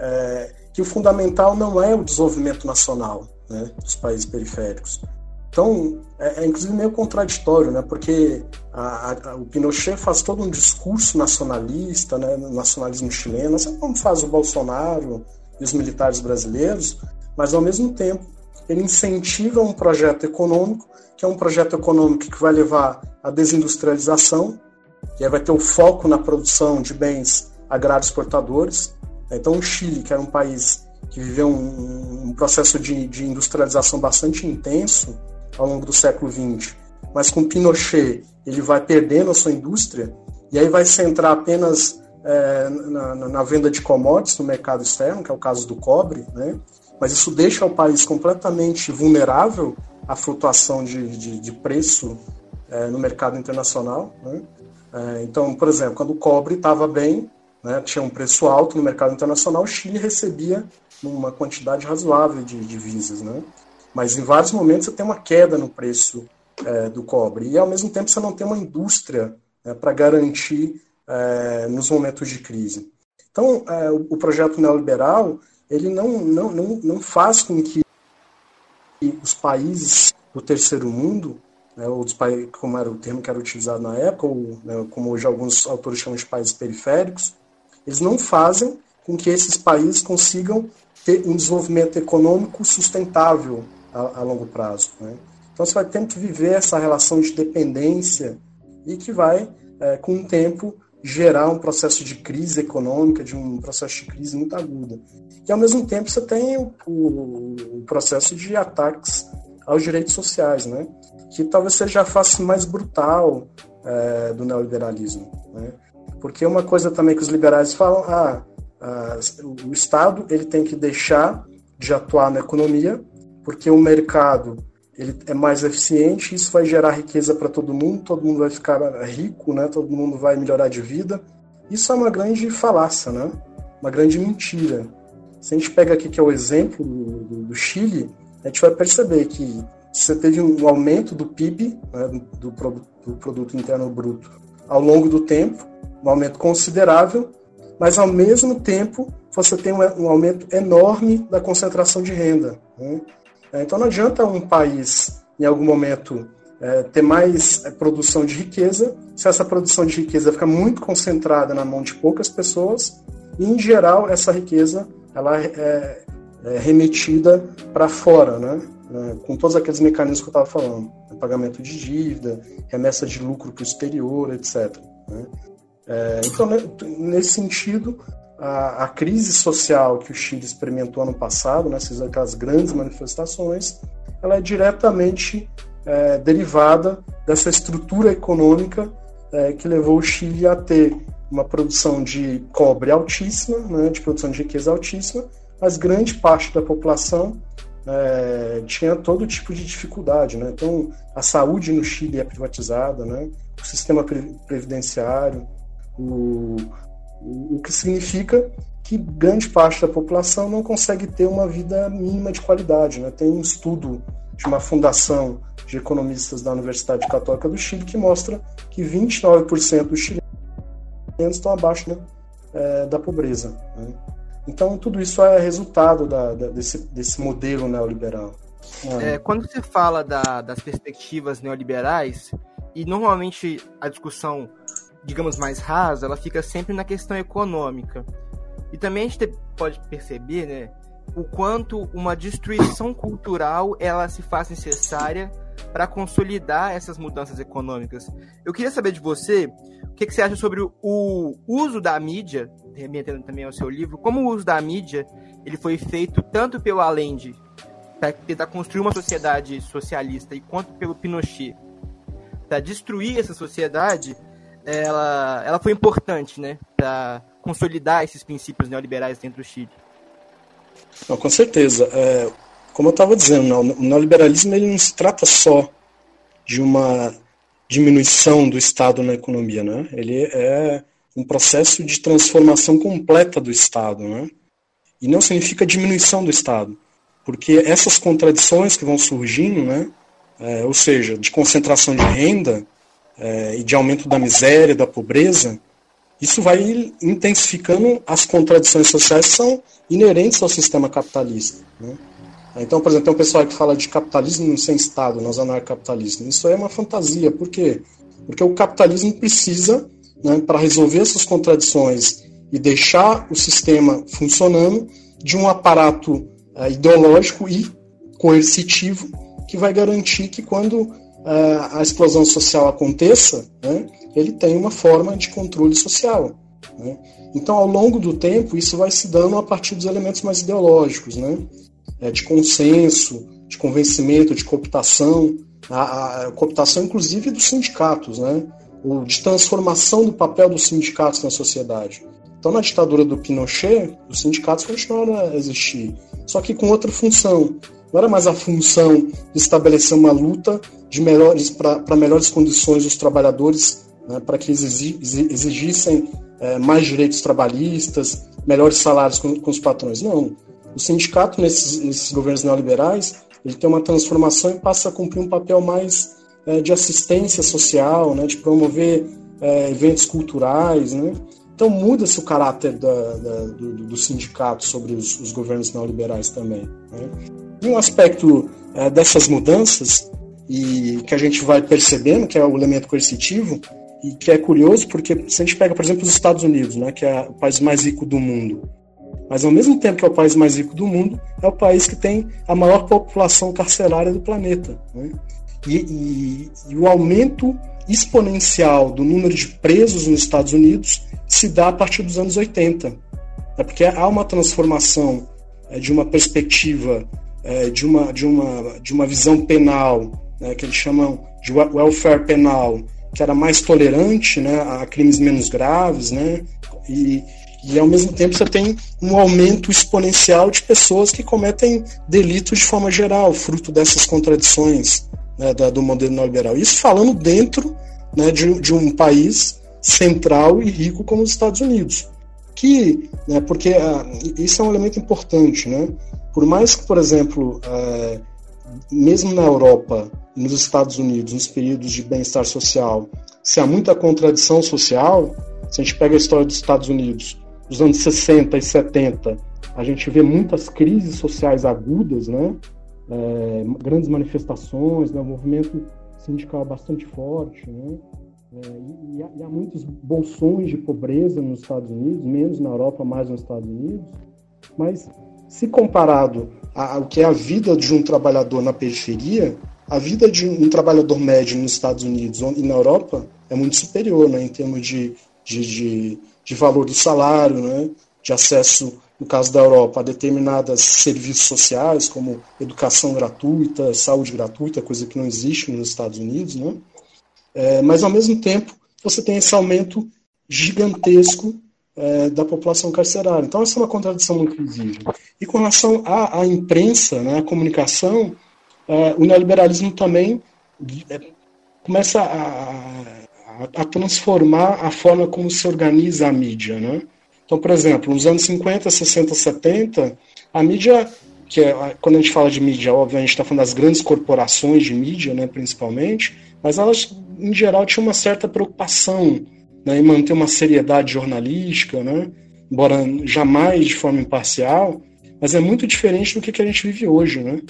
É, que o fundamental não é o desenvolvimento nacional né, dos países periféricos, então, é, é, inclusive meio contraditório, né? Porque a, a, o Pinochet faz todo um discurso nacionalista, né? Nacionalismo chileno, assim como faz o Bolsonaro e os militares brasileiros, mas ao mesmo tempo ele incentiva um projeto econômico, que é um projeto econômico que vai levar à desindustrialização, que vai ter o foco na produção de bens agrários exportadores. Então, o Chile, que era um país que viveu um, um processo de, de industrialização bastante intenso, ao longo do século XX. Mas com Pinochet, ele vai perdendo a sua indústria e aí vai centrar apenas é, na, na, venda de commodities no mercado externo, que é o caso do cobre, né? mas isso deixa o país completamente vulnerável à flutuação de, de, de preço é, no mercado internacional. Né? É, então, por exemplo, quando o cobre estava bem, né, tinha um preço alto no mercado internacional, o Chile recebia uma quantidade razoável de divisas. Né? Mas em vários momentos você tem uma queda no preço é, do cobre. E ao mesmo tempo você não tem uma indústria é, para garantir é, nos momentos de crise. Então, é, o, o, projeto neoliberal ele não, não, não, não faz com que os países do terceiro mundo, né, ou dos países, como era o termo que era utilizado na época, ou né, como hoje alguns autores chamam de países periféricos, eles não fazem com que esses países consigam ter um desenvolvimento econômico sustentável a, a longo prazo. Né? Então você vai ter que viver essa relação de dependência e que vai, é, com o tempo, gerar um processo de crise econômica, de um processo de crise muito aguda. E ao mesmo tempo você tem o, o, o processo de ataques aos direitos sociais, né? que talvez seja a face mais brutal é, do neoliberalismo. Né? Porque uma coisa também que os liberais falam, ah, ah, o Estado ele tem que deixar de atuar na economia porque o mercado ele é mais eficiente, isso vai gerar riqueza para todo mundo, todo mundo vai ficar rico, né? Todo mundo vai melhorar de vida. Isso é uma grande falácia, né? Uma grande mentira. Se a gente pega aqui que é o exemplo do, do Chile, a gente vai perceber que você teve um aumento do PIB, né, do, do produto interno bruto, ao longo do tempo, um aumento considerável, mas ao mesmo tempo você tem um, aumento enorme da concentração de renda. Né? É, então não adianta um país, em algum momento, é, ter mais é, produção de riqueza, se essa produção de riqueza fica muito concentrada na mão de poucas pessoas, e em geral essa riqueza ela é, é remetida para fora, né? É, com todos aqueles mecanismos que eu estava falando, pagamento de dívida, remessa de lucro para o exterior, etc. Né? É, então, né, nesse sentido, a, a, crise social que o Chile experimentou ano passado, né, aquelas grandes manifestações, ela é diretamente é, derivada dessa estrutura econômica é, que levou o Chile a ter uma produção de cobre altíssima, né, de produção de riqueza altíssima, mas grande parte da população é, tinha todo tipo de dificuldade. Né? Então, a saúde no Chile é privatizada, né? o sistema previdenciário, o, o que significa que grande parte da população não consegue ter uma vida mínima de qualidade. Né? Tem um estudo de uma fundação de economistas da Universidade Católica do Chile que mostra que 29% dos chilenos estão abaixo né, é, da pobreza. Né? Então, tudo isso é resultado da, da, desse, desse modelo neoliberal. É, quando se fala da, das perspectivas neoliberais, e normalmente a discussão digamos, mais rasa, ela fica sempre na questão econômica. E também a gente pode perceber, né, o quanto uma destruição cultural ela se faz necessária para consolidar essas mudanças econômicas. Eu queria saber de você o que, que você acha sobre o uso da mídia, remetendo também ao seu livro, como o uso da mídia ele foi feito tanto pelo Allende para tentar construir uma sociedade socialista e quanto pelo Pinochet para destruir essa sociedade, ela, ela foi importante, né, para consolidar esses princípios neoliberais dentro do Chile. Não, com certeza. É, como eu estava dizendo, não, o neoliberalismo ele não se trata só de uma diminuição do Estado na economia, né? Ele é um processo de transformação completa do Estado, né? E não significa diminuição do Estado, porque essas contradições que vão surgindo, né? É, ou seja, de concentração de renda é, e de aumento da miséria, da pobreza, isso vai intensificando as contradições sociais que são inerentes ao sistema capitalista. Né? Então, por exemplo, tem um pessoal que fala de capitalismo sem Estado, nós anarcapitalismo. Isso é uma fantasia. Por quê? Porque o capitalismo precisa, né, para resolver essas contradições e deixar o sistema funcionando, de um aparato é, ideológico e coercitivo que vai garantir que quando é, a explosão social aconteça, né, ele tem uma forma de controle social. Né? Então, ao longo do tempo, isso vai se dando a partir dos elementos mais ideológicos, né? É, de consenso, de convencimento, de cooptação, a, a, cooptação inclusive dos sindicatos, né? de transformação do papel dos sindicatos na sociedade. Então, na ditadura do Pinochet, os sindicatos continuaram a existir, só que com outra função. Não era mais a função de estabelecer uma luta de melhores para melhores condições dos trabalhadores né, para que eles exigissem é, mais direitos trabalhistas, melhores salários com, com, os patrões. Não. O sindicato, nesses, nesses, governos neoliberais, ele tem uma transformação e passa a cumprir um papel mais é, de assistência social, né, de promover é, eventos culturais. Né? Então muda-se o caráter da, da, do, do, sindicato sobre os, os, governos neoliberais também. Né? Um aspecto é, dessas mudanças e que a gente vai percebendo, que é o elemento coercitivo, e que é curioso porque se a gente pega, por exemplo, os Estados Unidos, né, que é o país mais rico do mundo, mas ao mesmo tempo que é o país mais rico do mundo, é o país que tem a maior população carcerária do planeta. Né? E, e, e, o aumento exponencial do número de presos nos Estados Unidos se dá a partir dos anos 80. É porque há uma transformação é, de uma perspectiva, é, de, uma, de, uma, de uma visão penal, né, que eles chamam de welfare penal, que era mais tolerante né, a crimes menos graves, né, e, e ao mesmo tempo você tem um aumento exponencial de pessoas que cometem delitos de forma geral, fruto dessas contradições né, do modelo neoliberal. Isso falando dentro né, de, de, um país central e rico como os Estados Unidos. Que, né, porque ah, isso é um elemento importante, né? Por mais que, por exemplo, ah, mesmo na Europa nos Estados Unidos, nos períodos de bem-estar social, se há muita contradição social, se a gente pega a história dos Estados Unidos, dos anos 60 e 70, a gente vê muitas crises sociais agudas, né? É, grandes manifestações, né? um movimento sindical bastante forte, né? É, e, há, e, há, muitos bolsões de pobreza nos Estados Unidos, menos na Europa, mais nos Estados Unidos. Mas, se comparado ao que é a vida de um trabalhador na periferia, a vida de um trabalhador médio nos Estados Unidos e na Europa é muito superior, né, em termos de, de, de, de valor do salário, né, de acesso, no caso da Europa, a determinados serviços sociais, como educação gratuita, saúde gratuita, coisa que não existe nos Estados Unidos, né, é, mas ao mesmo tempo você tem esse aumento gigantesco é, da população carcerária. Então, essa é uma contradição muito visível. E com relação à, à imprensa, né, à comunicação, é, o neoliberalismo também é, começa a, a, a, transformar a forma como se organiza a mídia. Né? Então, por exemplo, nos anos 50, 60, 70, a mídia, que é, quando a gente fala de mídia, óbvio, a gente está falando das grandes corporações de mídia, né, principalmente, mas elas, em geral, tinham uma certa preocupação né, e manter uma seriedade jornalística, né, embora jamais de forma imparcial, mas é muito diferente do que, que a gente vive hoje. Né?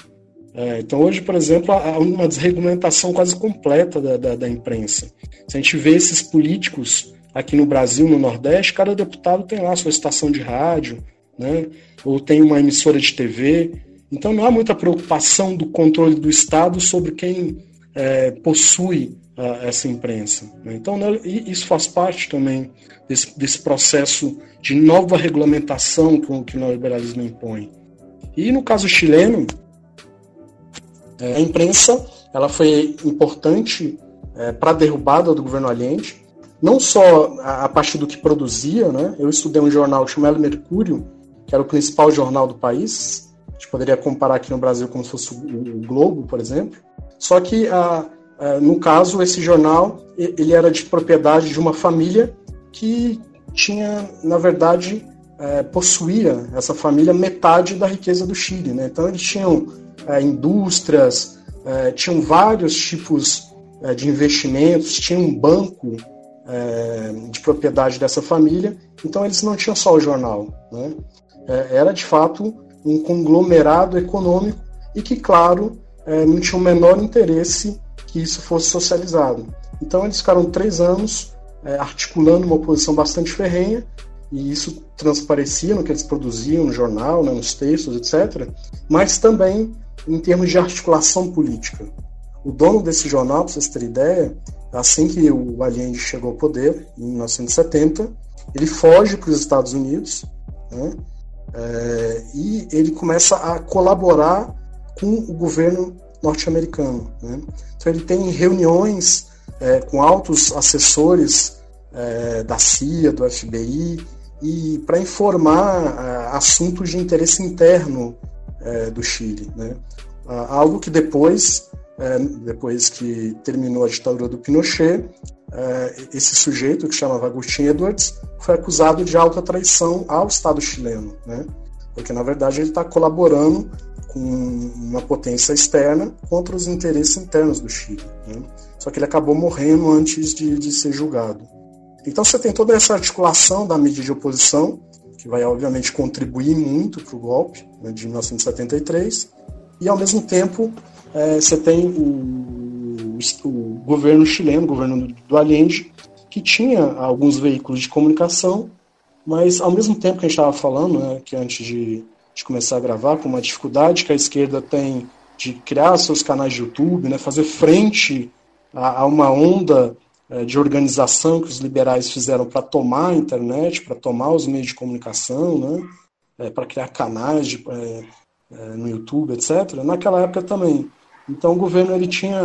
É, então, hoje, por exemplo, há uma desregulamentação quase completa da, da, da, imprensa. Se a gente vê esses políticos aqui no Brasil, no Nordeste, cada deputado tem lá sua estação de rádio, né? ou tem uma emissora de TV. Então não há muita preocupação do controle do Estado sobre quem é, possui essa imprensa. Né? Então né, isso faz parte também desse, desse processo de nova regulamentação que o, que o neoliberalismo impõe. E no caso chileno, é, a imprensa ela foi importante é, para a derrubada do governo Allende, não só a, a, partir do que produzia, né? Eu estudei um jornal chamado Mercúrio, que era o principal jornal do país. A gente poderia comparar aqui no Brasil como se fosse o, Globo, por exemplo. Só que, a, no caso, esse jornal ele era de propriedade de uma família que tinha, na verdade, é, possuía essa família metade da riqueza do Chile. Né? Então eles tinham é, indústrias, é, tinham vários tipos é, de investimentos, tinha um banco é, de propriedade dessa família, então eles não tinham só o jornal. Né? É, era de fato um conglomerado econômico e que, claro, não tinha o menor interesse que isso fosse socializado. Então eles ficaram três anos articulando uma oposição bastante ferrenha e isso transparecia no que eles produziam no jornal, né, nos textos, etc., mas também em termos de articulação política. O dono desse jornal, para vocês terem ideia, assim que o Allende chegou ao poder, em 1970, ele foge para os Estados Unidos né, é, e ele começa a colaborar com o governo norte-americano. Né. Então ele tem reuniões é, com altos assessores é, da CIA, do FBI, e para informar uh, assuntos de interesse interno uh, do Chile. Né? Algo que depois, eh, depois que terminou a ditadura do Pinochet, esse sujeito, que chamava Agustin Edwards, foi acusado de alta traição ao Estado chileno, né? porque na verdade ele está colaborando com uma potência externa contra os interesses internos do Chile. Né? Só que ele acabou morrendo antes de, de ser julgado. Então você tem toda essa articulação da mídia de oposição, que vai obviamente contribuir muito para o golpe né, de 1973, e ao mesmo tempo é, você tem o, o, governo chileno, o governo do Allende, que tinha alguns veículos de comunicação, mas ao mesmo tempo que a gente estava falando, né, que antes de, de, começar a gravar, com uma dificuldade que a esquerda tem de criar seus canais de YouTube, né, fazer frente a, a uma onda é, de organização que os liberais fizeram para tomar a internet, para tomar os meios de comunicação, né, é, para criar canais de, é, no YouTube, etc. Naquela época também. Então o governo ele tinha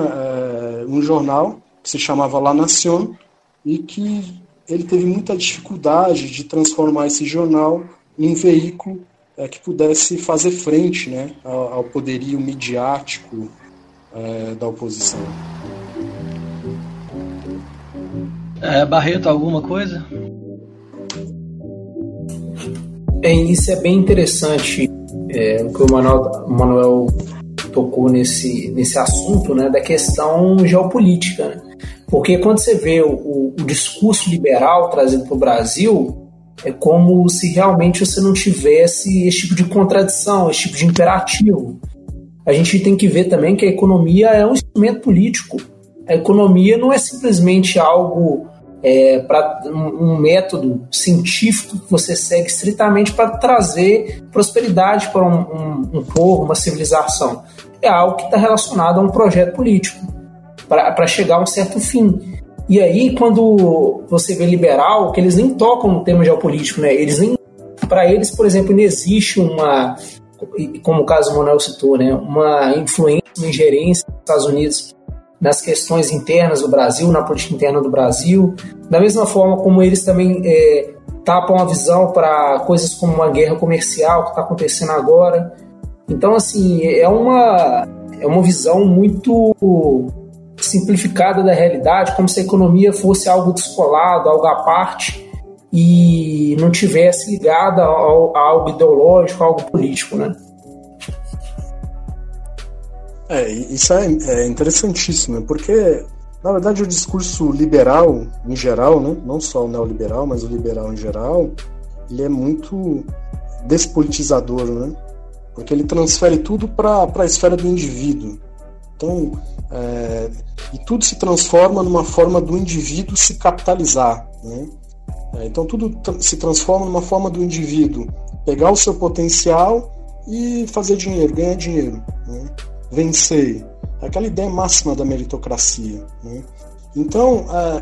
um jornal que se chamava La Nación e que ele teve muita dificuldade de transformar esse jornal em veículo é, que pudesse fazer frente né, ao, ao poderio midiático da oposição. É, Barreto, alguma coisa? É, isso é bem interessante é, o que o Manuel, o Manuel tocou nesse, nesse assunto né, da questão geopolítica. Né? Porque quando você vê o, o, o discurso liberal trazido para o Brasil, é como se realmente você não tivesse esse tipo de contradição, esse tipo de imperativo. A gente tem que ver também que a economia é um instrumento político. A economia não é simplesmente algo é, para um, método científico que você segue estritamente para trazer prosperidade para um, um, um, povo, uma civilização. É algo que está relacionado a um projeto político para chegar a um certo fim. E aí, quando você vê liberal, que eles nem tocam no tema geopolítico, né? Eles nem, para eles, por exemplo, não existe uma, como o caso Manuel citou, né? Uma influência, uma ingerência dos Estados Unidos nas questões internas do Brasil, na política interna do Brasil, da mesma forma como eles também é, tapam a visão para coisas como uma guerra comercial que está acontecendo agora. Então, assim, é uma, é uma visão muito simplificada da realidade, como se a economia fosse algo descolado, algo à parte e não tivesse ligada a algo ideológico, a algo político, né? É, isso é, é interessantíssimo, porque, na verdade, o discurso liberal, em geral, né, não só o neoliberal, mas o liberal em geral, ele é muito despolitizador, né? Porque ele transfere tudo para a esfera do indivíduo. Então, é, e tudo se transforma numa forma do indivíduo se capitalizar, né? É, então tudo se transforma numa forma do indivíduo pegar o seu potencial e fazer dinheiro, ganhar dinheiro, né? vencer. Aquela ideia máxima da meritocracia. Né? Então, é,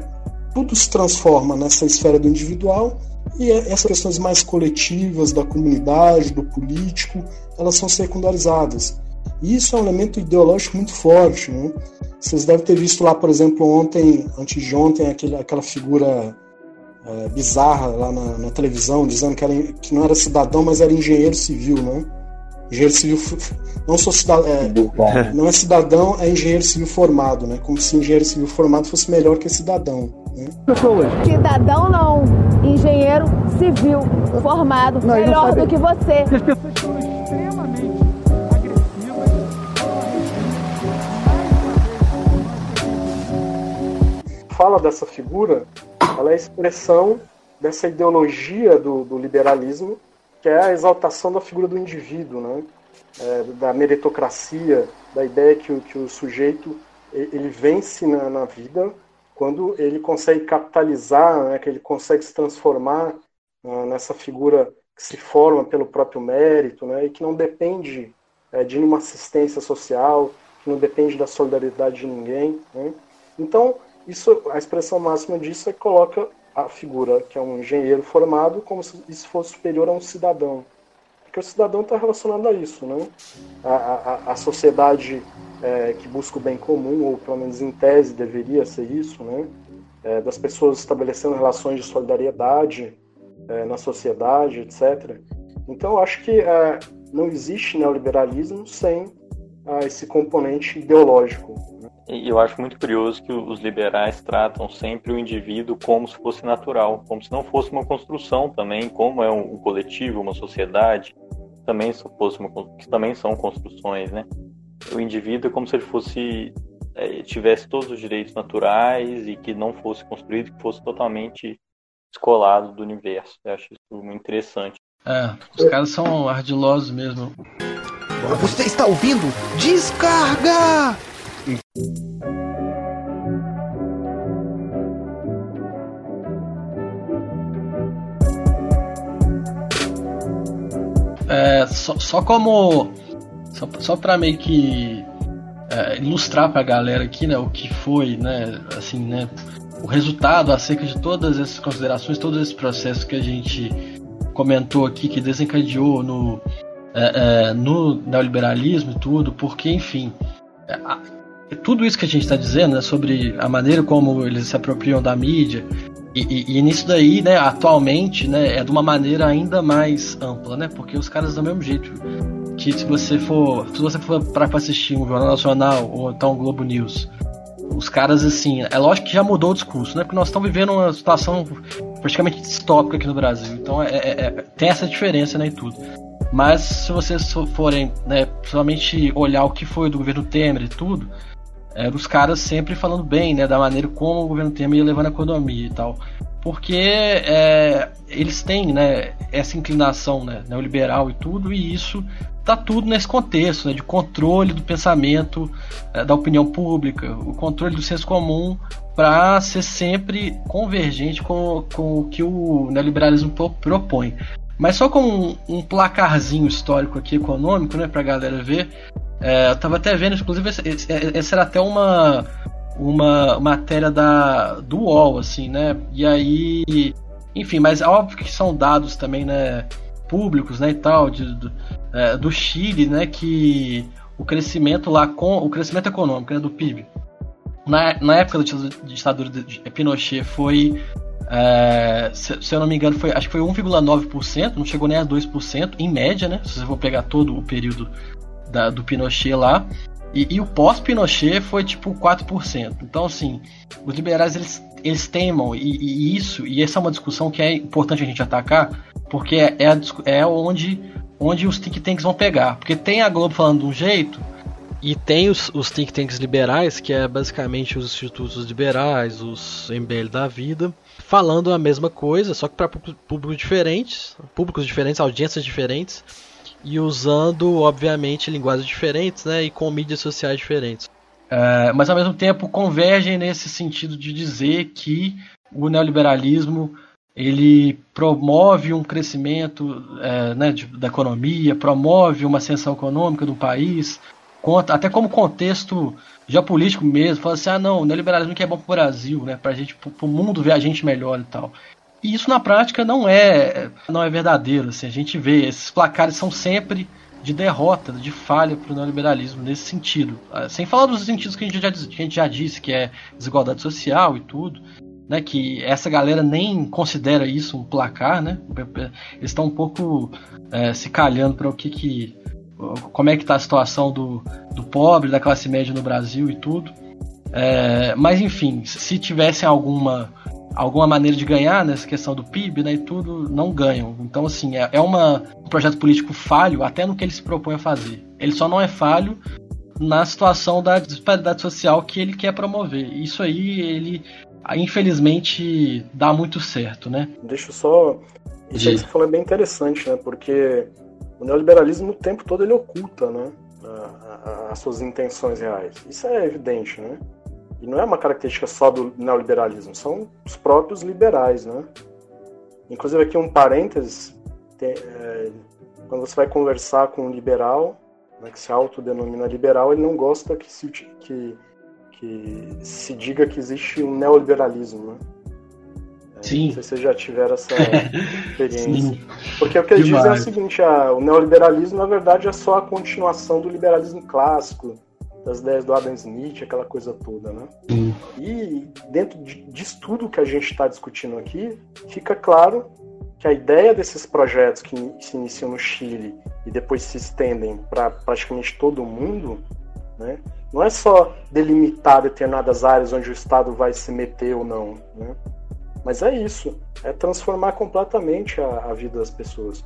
tudo se transforma nessa esfera do individual e é, essas questões mais coletivas, da comunidade, do político, elas são secundarizadas. E isso é um elemento ideológico muito forte. Né? Vocês devem ter visto lá, por exemplo, ontem, antes de ontem, aquele, aquela figura é, bizarra lá na, na, televisão, dizendo que, era, que não era cidadão, mas era engenheiro civil, né? Engenheiro civil não sou cidadão, é, não é cidadão, é engenheiro civil formado, né? Como se engenheiro civil formado fosse melhor que cidadão. Né? Cidadão não, engenheiro civil formado, não, melhor do que você. Fala dessa figura ela é a expressão dessa ideologia do, do liberalismo, que é a exaltação da figura do indivíduo, né? É, da meritocracia, da ideia que que o sujeito ele vence na, na vida quando ele consegue capitalizar, né, que ele consegue se transformar uh, nessa figura que se forma pelo próprio mérito, né, e que não depende é, de nenhuma assistência social, que não depende da solidariedade de ninguém. Né. Então, isso, a expressão máxima disso é que coloca a figura, que é um engenheiro formado, como se isso fosse superior a um cidadão. Porque o cidadão está relacionado a isso, né? A, a, a sociedade é, que busca o bem comum, ou pelo menos em tese deveria ser isso, né? É, das pessoas estabelecendo relações de solidariedade é, na sociedade, etc. Então, eu acho que é, não existe neoliberalismo sem é, esse componente ideológico. E eu acho muito curioso que os liberais tratam sempre o indivíduo como se fosse natural, como se não fosse uma construção também, como é um, coletivo, uma sociedade, também fosse uma, que também são construções, né? O indivíduo é como se ele fosse é, tivesse todos os direitos naturais e que não fosse construído, que fosse totalmente descolado do universo. Eu acho isso muito interessante. É, os caras são ardilosos mesmo. Você está ouvindo? Descarga! É, só, só como. Só, só para meio que é, ilustrar pra galera aqui, né, o que foi, né, assim, né, o resultado acerca de todas essas considerações, todos esses processos que a gente comentou aqui, que desencadeou no, é, é, no neoliberalismo e tudo, porque, enfim, é, tudo isso que a gente está dizendo né, sobre a maneira como eles se apropriam da mídia e, e, e, nisso daí, né, atualmente, né, é de uma maneira ainda mais ampla, né, porque os caras do mesmo jeito que se você for, se você for para assistir um jornal nacional ou então um Globo News, os caras assim, é lógico que já mudou o discurso, né, porque nós estamos vivendo uma situação praticamente distópica aqui no Brasil, então é, é, é tem essa diferença, né, tudo. Mas se vocês forem, né, principalmente olhar o que foi do governo Temer e tudo, eram os caras sempre falando bem, né, da maneira como o governo Temer ia levando a economia e tal. Porque é, eles têm, né, essa inclinação, né, neoliberal e tudo, e isso tá tudo nesse contexto, né, de controle do pensamento, é, da opinião pública, o controle do senso comum para ser sempre convergente com, com o que o neoliberalismo propõe. Mas só com um, um placarzinho histórico aqui econômico, né, pra galera ver, é, eu tava até vendo, inclusive, essa era até uma, uma matéria da, do UOL, assim, né? E aí. Enfim, mas é óbvio que são dados também, né? Públicos, né? E tal, de, do, é, do Chile, né? Que o crescimento lá, com o crescimento econômico né, do PIB, na, na época da ditadura de Pinochet foi. É, se, se, eu não me engano, foi, acho que foi 1,9%, não chegou nem a 2%, em média, né? Se você for pegar todo o período da, do Pinochet lá. E, e o pós-Pinochet foi tipo 4%. Então, assim, os liberais eles, eles temam, e, e, isso, e essa é uma discussão que é importante a gente atacar, porque é, é, a, é onde, onde os think tanks vão pegar. Porque tem a Globo falando de um jeito, e tem os, os think tanks liberais, que é basicamente os institutos liberais, os MBL da vida, falando a mesma coisa, só que para públicos diferentes, públicos diferentes, audiências diferentes e usando, obviamente, linguagens diferentes né, e com mídias sociais diferentes. É, mas ao mesmo tempo convergem nesse sentido de dizer que o neoliberalismo ele promove um crescimento é, né, de, da economia, promove uma ascensão econômica do país, conta, até como contexto geopolítico mesmo, fala assim, ah não, o neoliberalismo que é bom para o Brasil, né, para gente, para o mundo ver a gente melhor e tal. E isso na prática não é não é verdadeiro, assim, a gente vê, esses placares são sempre de derrota, de falha para o neoliberalismo nesse sentido. Ah, sem falar dos sentidos que a, gente já, que a gente já disse, que é desigualdade social e tudo, né, que essa galera nem considera isso um placar, né? Eles estão um pouco é, se calhando para o que, que como é que está a situação do, do pobre, da classe média no Brasil e tudo. É, mas enfim, se tivessem alguma alguma maneira de ganhar nessa questão do PIB né, e tudo, não ganham. Então, assim, é, é uma, um projeto político falho até no que ele se propõe a fazer. Ele só não é falho na situação da disparidade social que ele quer promover. Isso aí, ele, infelizmente, dá muito certo, né? Deixa eu só... Isso aí que você falou é bem interessante, né? Porque o neoliberalismo o tempo todo ele oculta, né? As suas intenções reais. Isso é evidente, né? E não é uma característica só do neoliberalismo, são os próprios liberais, né? Inclusive aqui um parênteses, tem, é, quando você vai conversar com um liberal, né, que se autodenomina liberal, ele não gosta que se, que, que se diga que existe um neoliberalismo, né? É, Sim. Não sei se vocês já tiveram essa experiência. Sim. Porque o que eles Demais. dizem é o seguinte, ah, o neoliberalismo, na verdade, é só a continuação do liberalismo clássico, das ideias do Adam Smith, aquela coisa toda, né? Sim. E dentro de, disso tudo que a gente está discutindo aqui, fica claro que a ideia desses projetos que se iniciam no Chile e depois se estendem para praticamente todo o mundo, né? Não é só delimitar determinadas áreas onde o Estado vai se meter ou não, né? Mas é isso, é transformar completamente a, a vida das pessoas.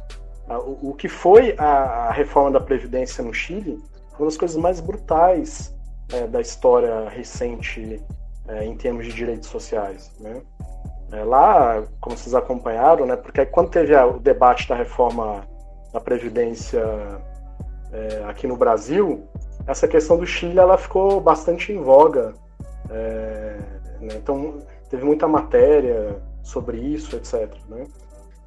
O, o que foi a, a reforma da Previdência no Chile uma das coisas mais brutais é, da história recente é, em termos de direitos sociais. Né? É, lá, como vocês acompanharam, né, porque quando teve a, o debate da reforma da Previdência é, aqui no Brasil, essa questão do Chile ela ficou bastante em voga. É, né? Então, teve muita matéria sobre isso, etc. Né?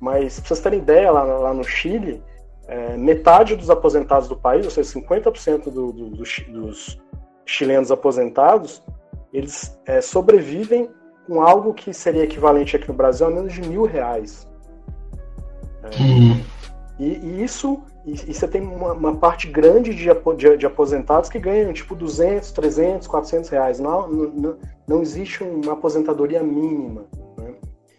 Mas, para vocês terem ideia, lá, lá no Chile, é, metade dos aposentados do país, ou seja, 50% do, do, dos, dos chilenos aposentados, eles é, sobrevivem com algo que seria equivalente aqui no Brasil a menos de mil reais. É, uhum. e, e, isso, e, e, você tem uma, uma parte grande de, de, de, aposentados que ganham tipo 200, 300, 400 reais. Não, não, não existe uma aposentadoria mínima. Né?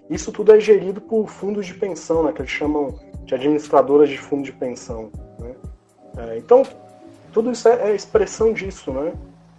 Isso tudo é gerido por fundos de pensão, né, que eles chamam de administradoras de fundo de pensão. Né? É, então, tudo isso é, é, expressão disso, né?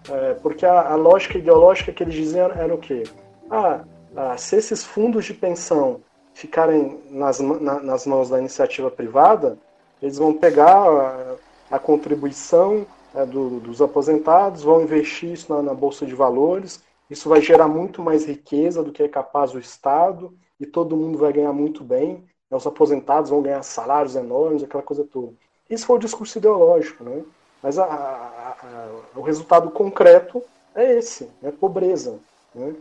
É, porque a, a, lógica ideológica que eles diziam era o quê? Ah, ah se esses fundos de pensão ficarem nas, na, nas mãos da iniciativa privada, eles vão pegar a, a contribuição é, do, dos aposentados, vão investir isso na, na bolsa de valores, isso vai gerar muito mais riqueza do que é capaz o Estado e todo mundo vai ganhar muito bem né, os aposentados vão ganhar salários enormes, aquela coisa toda. Isso foi o discurso ideológico, né? Mas a, a, a, o resultado concreto é esse, é pobreza. Né?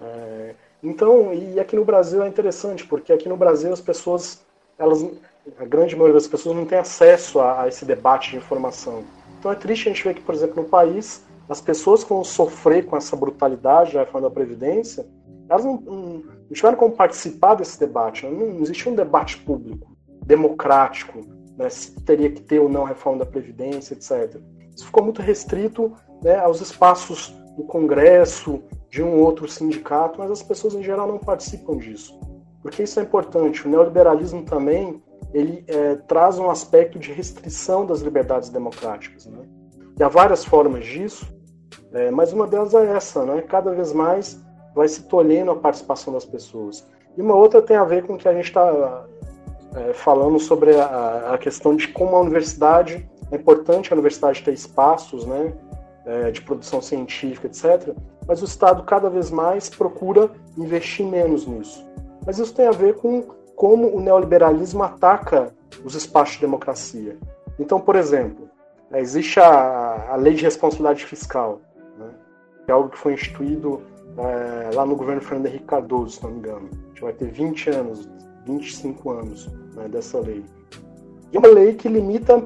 É, então, e aqui no Brasil é interessante, porque aqui no Brasil as pessoas, elas, a grande maioria das pessoas não tem acesso a, a esse debate de informação. Então é triste a gente ver que, por exemplo, no país, as pessoas que vão sofrer com essa brutalidade da reforma da Previdência, elas não, não, não tiveram como participar desse debate. Né? Não, não existia um debate público, democrático, né? se teria que ter ou não reforma da Previdência, etc. Isso ficou muito restrito né, aos espaços do Congresso, de um outro sindicato, mas as pessoas em geral não participam disso. Porque isso é importante. O neoliberalismo também ele é, traz um aspecto de restrição das liberdades democráticas. Né? E há várias formas disso, é, mas uma delas é essa, né? cada vez mais vai se tolhendo a participação das pessoas. E uma outra tem a ver com o que a gente está é, falando sobre a, a, questão de como a universidade, é importante a universidade ter espaços né, é, de produção científica, etc., mas o Estado cada vez mais procura investir menos nisso. Mas isso tem a ver com como o neoliberalismo ataca os espaços de democracia. Então, por exemplo, existe a, a lei de responsabilidade fiscal, né, que é algo que foi instituído é, lá no governo Fernando Henrique Cardoso, se não me engano. A gente vai ter 20 anos, 25 anos né, dessa lei. E é uma lei que limita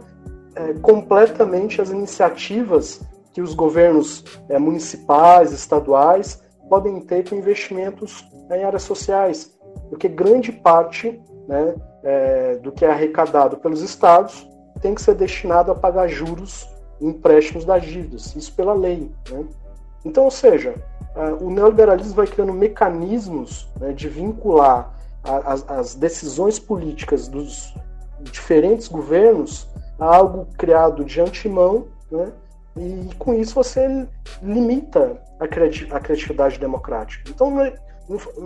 é, completamente as iniciativas que os governos é, municipais, estaduais podem ter com investimentos em áreas sociais, porque grande parte né, é, do que é arrecadado pelos estados tem que ser destinado a pagar juros empréstimos das dívidas, isso pela lei. Né? Então, ou seja, o neoliberalismo vai criando mecanismos né, de vincular as, as decisões políticas dos diferentes governos a algo criado de antemão, né? e com isso você limita a, cri a criatividade democrática. Então,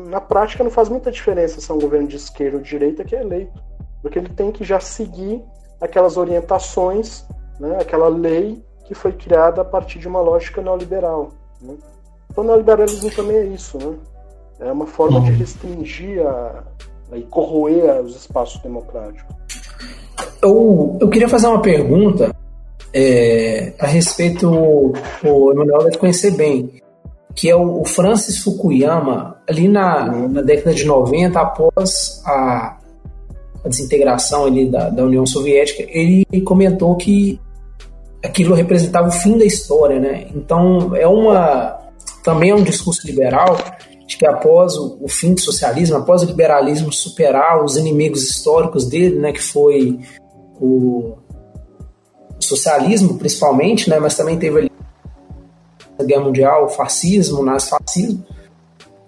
na prática, não faz muita diferença se é um governo de esquerda ou de direita que é eleito, porque ele tem que já seguir aquelas orientações, né, aquela lei que foi criada a partir de uma lógica neoliberal. Né? Então, o neoliberalismo também é isso, né? É uma forma uhum. de restringir a, a, e corroer os espaços democráticos. Eu, eu queria fazer uma pergunta é, a respeito, o Emanuel deve conhecer bem, que é o, Francis Fukuyama, ali na, na década de 90, após a, a desintegração ali da, da União Soviética, ele comentou que aquilo representava o fim da história, né? Então é uma também é um discurso liberal de que após o, o, fim do socialismo, após o liberalismo superar os inimigos históricos dele, né, que foi o socialismo principalmente, né, mas também teve ali a Guerra Mundial, o fascismo, o nazifascismo,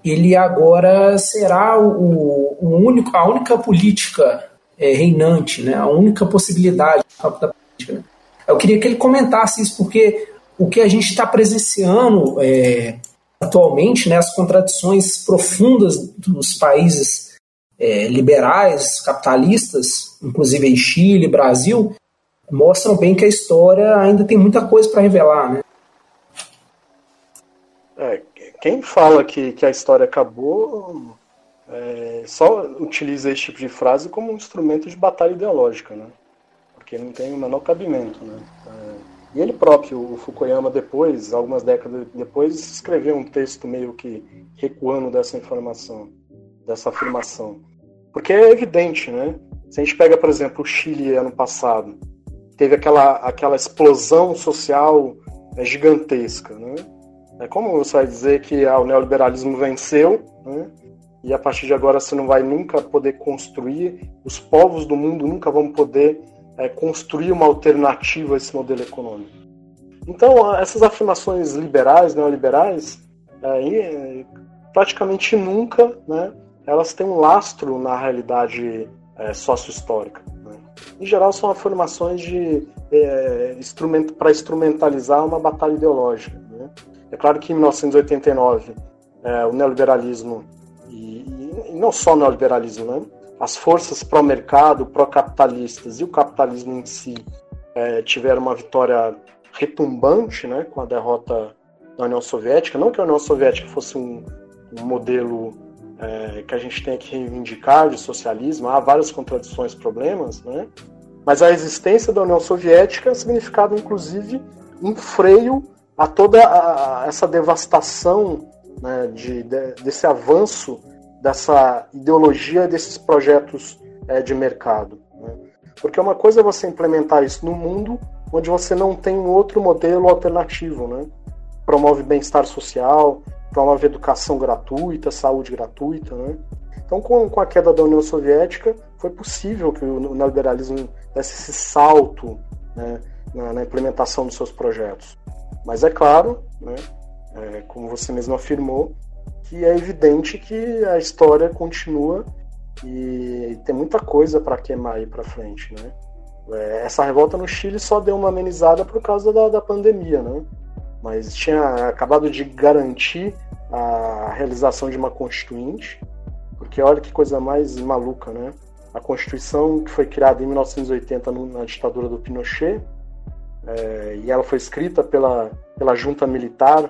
ele agora será o, o único, a única política é, reinante, né, a única possibilidade da política. Né. Eu queria que ele comentasse isso, porque o que a gente está presenciando é, atualmente, né, as contradições profundas dos países é, liberais, capitalistas, inclusive em Chile, Brasil, mostram bem que a história ainda tem muita coisa para revelar, né? É, quem fala que, que a história acabou é, só utiliza esse tipo de frase como um instrumento de batalha ideológica, né? Porque não tem o menor cabimento, né? E ele próprio, o Fukuyama, depois, algumas décadas depois, escreveu um texto meio que recuando dessa informação, dessa afirmação. Porque é evidente, né? Se a gente pega, por exemplo, o Chile ano passado, teve aquela, aquela explosão social é, gigantesca. Né? É como você vai dizer que ah, o neoliberalismo venceu, né? e a partir de agora você não vai nunca poder construir, os povos do mundo nunca vão poder é, construir uma alternativa a esse modelo econômico. Então, essas afirmações liberais, neoliberais, é, praticamente nunca né, elas têm um lastro na realidade é, sócio-histórica em geral são afirmações de é, instrumento, para instrumentalizar uma batalha ideológica. Né? É claro que em 1989 é, o neoliberalismo e, e, não só o neoliberalismo, né? As forças pró-mercado, pró-capitalistas e o capitalismo em si é, tiveram uma vitória retumbante, né, com a derrota da União Soviética. Não que a União Soviética fosse um, um modelo é, que a gente tem que reivindicar de socialismo, há várias contradições, problemas, né? mas a existência da União Soviética significava, inclusive, um freio a toda a, essa devastação né, de, de, desse avanço dessa ideologia, desses projetos é, de mercado. Né? Porque uma coisa é você implementar isso no mundo onde você não tem outro modelo alternativo, né? promove bem-estar social, promove educação gratuita, saúde gratuita. Né? Então, com, com a queda da União Soviética, foi possível que o neoliberalismo desse esse salto né, na, na, implementação dos seus projetos. Mas é claro, né, é, como você mesmo afirmou, que é evidente que a história continua e tem muita coisa para queimar aí para frente, né? É, essa revolta no Chile só deu uma amenizada por causa da, da pandemia, né? mas tinha acabado de garantir a realização de uma constituinte, porque olha que coisa mais maluca, né? A Constituição que foi criada em 1980 na ditadura do Pinochet, é, e ela foi escrita pela, pela junta militar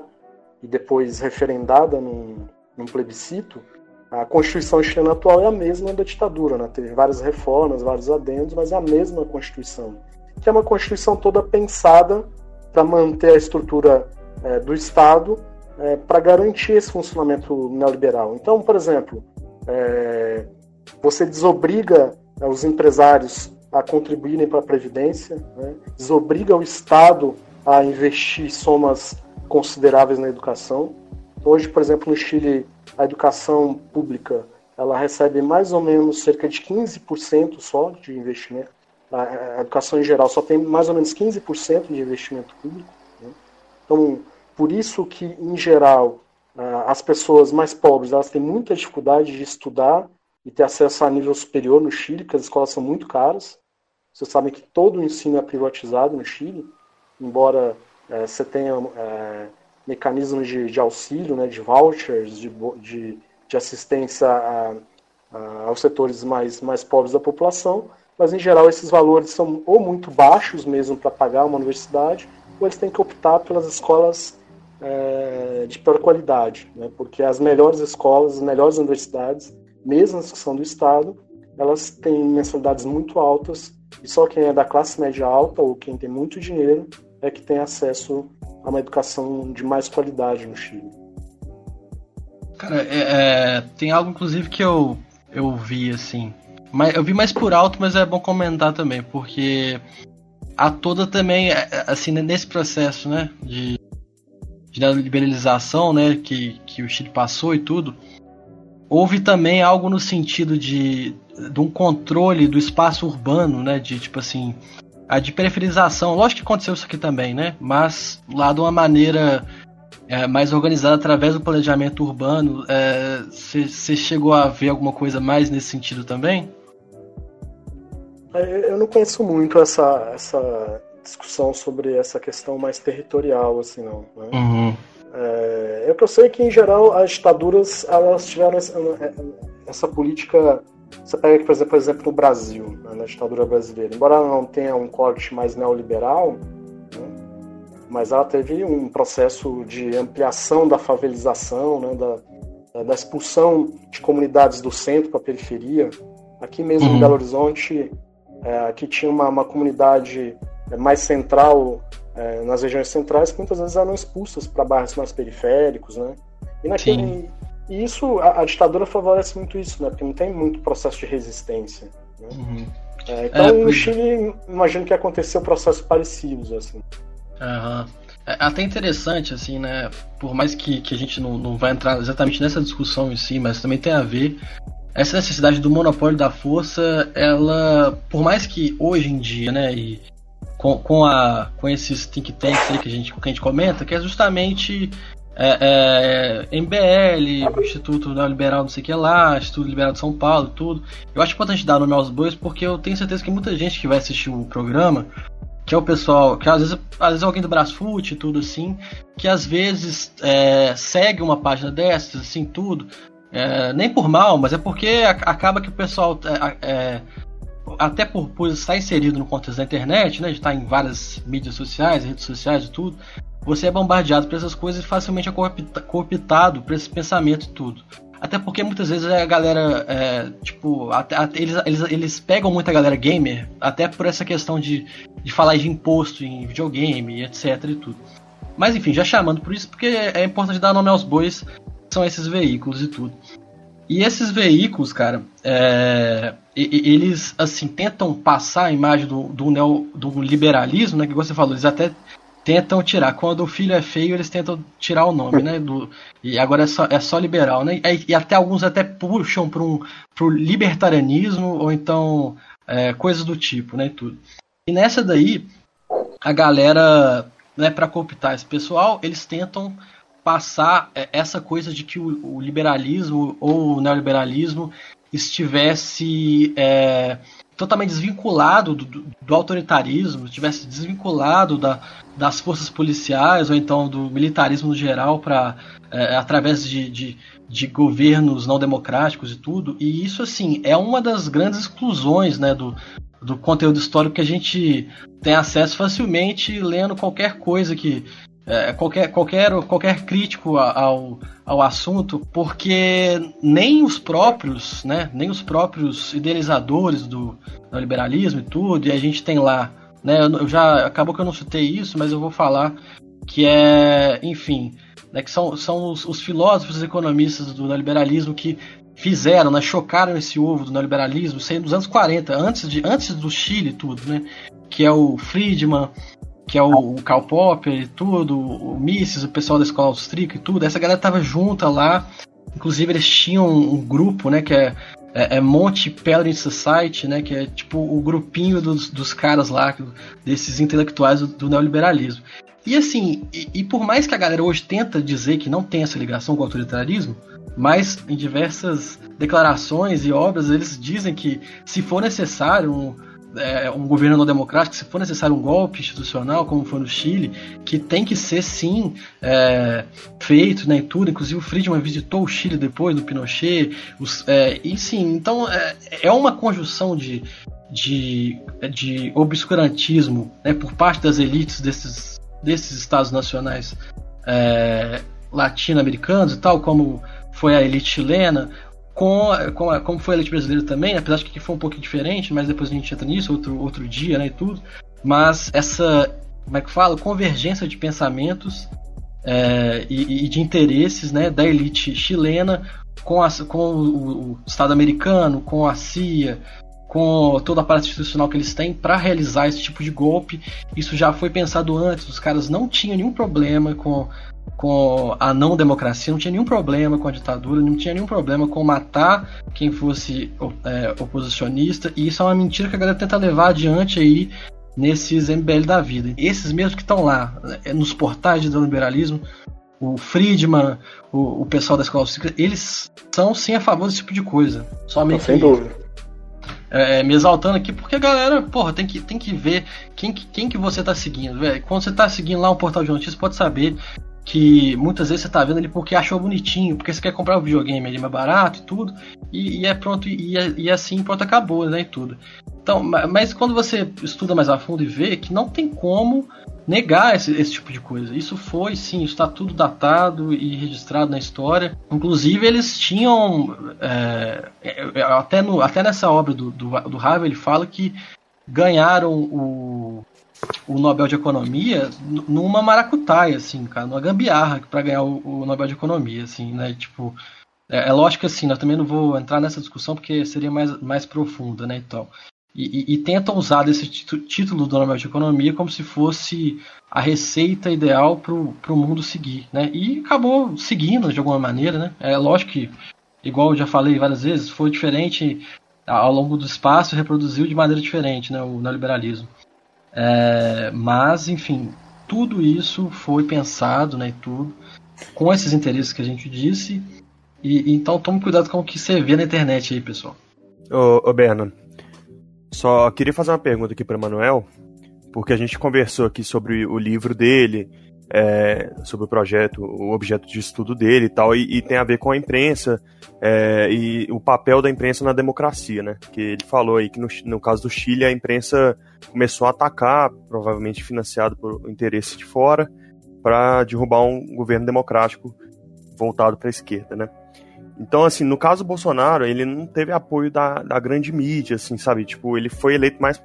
e depois referendada num, num plebiscito, a Constituição chilena atual é a mesma da ditadura, né? teve várias reformas, vários adendos, mas é a mesma Constituição, que é uma Constituição toda pensada para manter a estrutura é, do Estado é, para garantir esse funcionamento neoliberal. Então, por exemplo, é, você desobriga né, os empresários a contribuírem para a Previdência, né, desobriga o Estado a investir somas consideráveis na educação. Hoje, por exemplo, no Chile, a educação pública ela recebe mais ou menos cerca de 15% só de investimento. A educação em geral só tem mais ou menos 15% de investimento público. Né? Então, por isso que, em geral, as pessoas mais pobres elas têm muita dificuldade de estudar e ter acesso a nível superior no Chile, porque as escolas são muito caras. Vocês sabem que todo o ensino é privatizado no Chile, embora é, você tenha é, mecanismos de, de, auxílio, né, de vouchers, de, de, de assistência a, a, aos setores mais, mais pobres da população, mas em geral esses valores são ou muito baixos mesmo para pagar uma universidade, ou eles têm que optar pelas escolas é, de pior qualidade, né, porque as melhores escolas, as melhores universidades, mesmo as que são do Estado, elas têm mensalidades muito altas e só quem é da classe média alta ou quem tem muito dinheiro é que tem acesso a uma educação de mais qualidade no Chile. Cara, é, é, tem algo inclusive que eu, eu vi assim. Mas, eu vi mais por alto, mas é bom comentar também, porque a toda também, é, é, assim, nesse processo, né, de, de liberalização, né, que, que o Chile passou e tudo, houve também algo no sentido de, de um controle do espaço urbano, né, de tipo assim, a de periferização. Lógico que aconteceu isso aqui também, né, mas lá de uma maneira é, mais organizada através do planejamento urbano. Você é, chegou a ver alguma coisa mais nesse sentido também? É, eu não conheço muito essa, essa discussão sobre essa questão mais territorial, assim, não. Né? Uhum. É, eu que eu sei que, em geral, as ditaduras elas tiveram essa, essa política. Você pega, por exemplo, por exemplo no Brasil, né, na ditadura brasileira. Embora ela não tenha um corte mais neoliberal, mas ela teve um processo de ampliação da favelização, né, da, da expulsão de comunidades do centro para a periferia. Aqui mesmo uhum. em Belo Horizonte, é, aqui tinha uma, uma comunidade é, mais central, é, nas regiões centrais, que muitas vezes eram expulsas para bairros mais periféricos, né? E, naquele, e isso, a, a, ditadura favorece muito isso, né? Porque não tem muito processo de resistência. Né? Uhum. É, então, é, no Chile, imagino que aconteceu processos parecidos, assim. Uhum. É até interessante, assim, né? Por mais que, que a gente não, não vai entrar exatamente nessa discussão em si, mas também tem a ver. Essa necessidade do monopólio da força, ela, por mais que hoje em dia, né, e com, com, a, com esses think tanks aí que a gente, que a gente comenta, que é justamente é, é, MBL, Instituto Neoliberal não sei o que lá, Instituto Liberal de São Paulo, tudo. Eu acho importante dar nome aos bois porque eu tenho certeza que muita gente que vai assistir o programa que é o pessoal, que às vezes, às vezes alguém do Brasfoot e tudo assim, que às vezes é, segue uma página dessas, assim, tudo, é, nem por mal, mas é porque acaba que o pessoal, é, é, até por, por, estar inserido no contexto da internet, né, de estar em várias mídias sociais, redes sociais e tudo, você é bombardeado por essas coisas e facilmente é cooptado por esse pensamento e tudo. Até porque muitas vezes a galera, é, tipo, até, até, eles, eles, eles pegam muita galera gamer, até por essa questão de, de falar de imposto em videogame, etc e tudo. Mas enfim, já chamando por isso, porque é importante dar nome aos bois, são esses veículos e tudo. E esses veículos, cara, é, eles assim tentam passar a imagem do, do, neo, do liberalismo, né? Que você falou, eles até tentam tirar. Quando o filho é feio, eles tentam tirar o nome, né? Do, e agora é só, é só liberal, né? E, e até alguns até puxam para um pro libertarianismo ou então é, coisas do tipo, né? Tudo. E nessa daí, a galera, né, para cooptar esse pessoal, eles tentam passar é, essa coisa de que o, o liberalismo ou o neoliberalismo estivesse é, totalmente desvinculado do, do, autoritarismo, estivesse desvinculado da, das forças policiais ou então do militarismo no geral para é, através de, de, de, governos não democráticos e tudo. E isso assim é uma das grandes exclusões né, do, do conteúdo histórico que a gente tem acesso facilmente lendo qualquer coisa que é, qualquer, qualquer, qualquer crítico ao, ao assunto, porque nem os próprios, né, nem os próprios idealizadores do, do liberalismo e tudo, e a gente tem lá, né, eu já acabou que eu não citei isso, mas eu vou falar que é, enfim, né, que são, são os, os filósofos economistas do neoliberalismo que fizeram, né, chocaram esse ovo do neoliberalismo, saindo dos anos 40, antes, de, antes do Chile e tudo, né? Que é o Friedman, que é o, o Karl Popper e tudo, o Mises, o pessoal da escola austríaca e tudo. Essa galera tava junta lá. Inclusive eles tinham um, um grupo, né, que é, é, é Monte Pelerin Society, né, que é tipo o grupinho dos, dos caras lá, desses intelectuais do, do neoliberalismo. E assim, e, e, por mais que a galera hoje tenta dizer que não tem essa ligação com o autoritarismo, mas em diversas declarações e obras eles dizem que se for necessário um, é, um governo não democrático, se for necessário um golpe institucional, como foi no Chile, que tem que ser sim é, feito, né, tudo. Inclusive o Friedman visitou o Chile depois do Pinochet, os, é, e sim, então é, é uma conjunção de, de, de obscurantismo né, por parte das elites desses desses estados nacionais é, latino-americanos e tal, como foi a elite chilena, com, com como foi a elite brasileira também, apesar de que foi um pouco diferente, mas depois a gente entra nisso outro, outro dia, né, e tudo. Mas essa, como é que fala, convergência de pensamentos é, e, e, de interesses, né, da elite chilena com, a, com o, o Estado americano, com a CIA, com toda a parte institucional que eles têm para realizar esse tipo de golpe. Isso já foi pensado antes, os caras não tinham nenhum problema com, com a não democracia, não tinha nenhum problema com a ditadura, não tinha nenhum problema com matar quem fosse é, oposicionista, e isso é uma mentira que a galera tenta levar adiante aí nesses MBL da vida. Esses mesmos que estão lá, é, nos portais do liberalismo, o Friedman, o, o pessoal da escola eles são sim a favor desse tipo de coisa. Somente sem dúvida é, me exaltando aqui, porque a galera, porra, tem que, tem que ver quem, quem que você tá seguindo. Quando você tá seguindo lá um portal de notícias, pode saber que muitas vezes você tá vendo ele porque achou bonitinho, porque você quer comprar o um videogame ali mais barato e tudo, e, e é pronto, e, e assim pronto, acabou, né, e tudo. Então, mas quando você estuda mais a fundo e vê que não tem como negar esse, esse tipo de coisa. Isso foi, sim, está tudo datado e registrado na história. Inclusive, eles tinham. É, é, até, no, até nessa obra do, do, do Harvey, ele fala que ganharam o, o Nobel de Economia numa maracutaia, assim, cara, numa gambiarra para ganhar o, o, Nobel de Economia, assim, né? Tipo. É, é lógico que assim, eu também não vou entrar nessa discussão porque seria mais, mais profunda, né, então. E, e, e tentam usar esse título do Nobel de Economia como se fosse a receita ideal para o mundo seguir, né? E acabou seguindo de alguma maneira, né? É lógico que, igual eu já falei várias vezes, foi diferente ao longo do espaço, reproduziu de maneira diferente, né? O neoliberalismo. É, mas, enfim, tudo isso foi pensado, né? Tudo com esses interesses que a gente disse. E, então tome cuidado com o que você vê na internet aí, pessoal. Ô, ô Berno, só queria fazer uma pergunta aqui para Manuel, porque a gente conversou aqui sobre o livro dele, é, sobre o projeto, o objeto de estudo dele e tal, e, e tem a ver com a imprensa é, e o papel da imprensa na democracia, né? Que ele falou aí que no, no caso do Chile a imprensa começou a atacar, provavelmente financiado por interesse de fora, para derrubar um governo democrático voltado para a esquerda, né? Então, assim, no caso do Bolsonaro, ele não teve apoio da, da grande mídia, assim, sabe? Tipo, ele foi eleito mais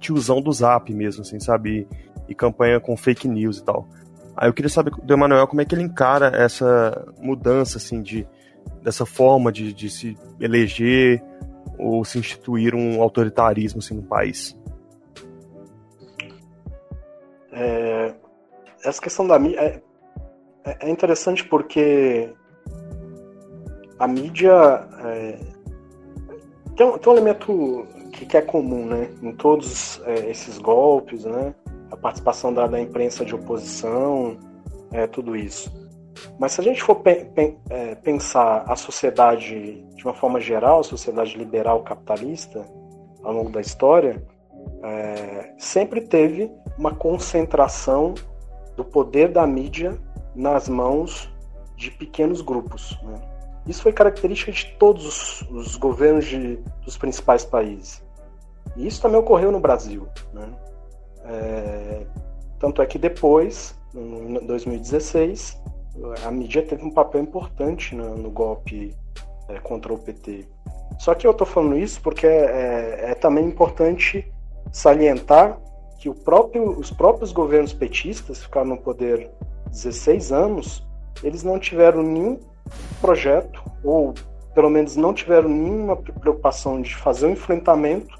tiozão do zap mesmo, assim, sabe? E, e campanha com fake news e tal. Aí eu queria saber do Emanuel como é que ele encara essa mudança, assim, de, dessa forma de, de se eleger ou se instituir um autoritarismo, assim, no país. É, essa questão da mídia é, é, é interessante porque a mídia é, tem, um, tem, um, elemento que, que, é comum, né? Em todos é, esses golpes, né? A participação da, da imprensa de oposição, é, tudo isso. Mas se a gente for pe, pe, é, pensar a sociedade de uma forma geral, a sociedade liberal capitalista, ao longo da história, é, sempre teve uma concentração do poder da mídia nas mãos de pequenos grupos. Né? Isso foi característica de todos os, os governos de, dos principais países. E isso também ocorreu no Brasil. Né? É, tanto é que depois, em 2016, a mídia teve um papel importante no, no golpe é, contra o PT. Só que eu estou falando isso porque é, é, também importante salientar que próprio, os próprios governos petistas ficaram no poder 16 anos, eles não tiveram nenhum projeto, ou pelo menos não tiveram nenhuma preocupação de fazer um enfrentamento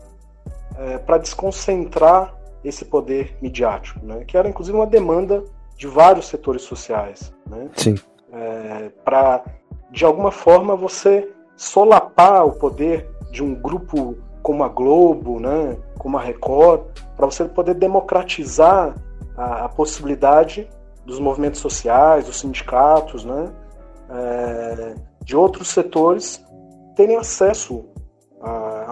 é, para desconcentrar esse poder midiático, né? que era inclusive uma demanda de vários setores sociais. Né? Sim. É, para, de alguma forma, você solapar o poder de um grupo como a Globo, né, como a Record, para você poder democratizar a, a, possibilidade dos movimentos sociais, dos sindicatos, né, é, de outros setores terem acesso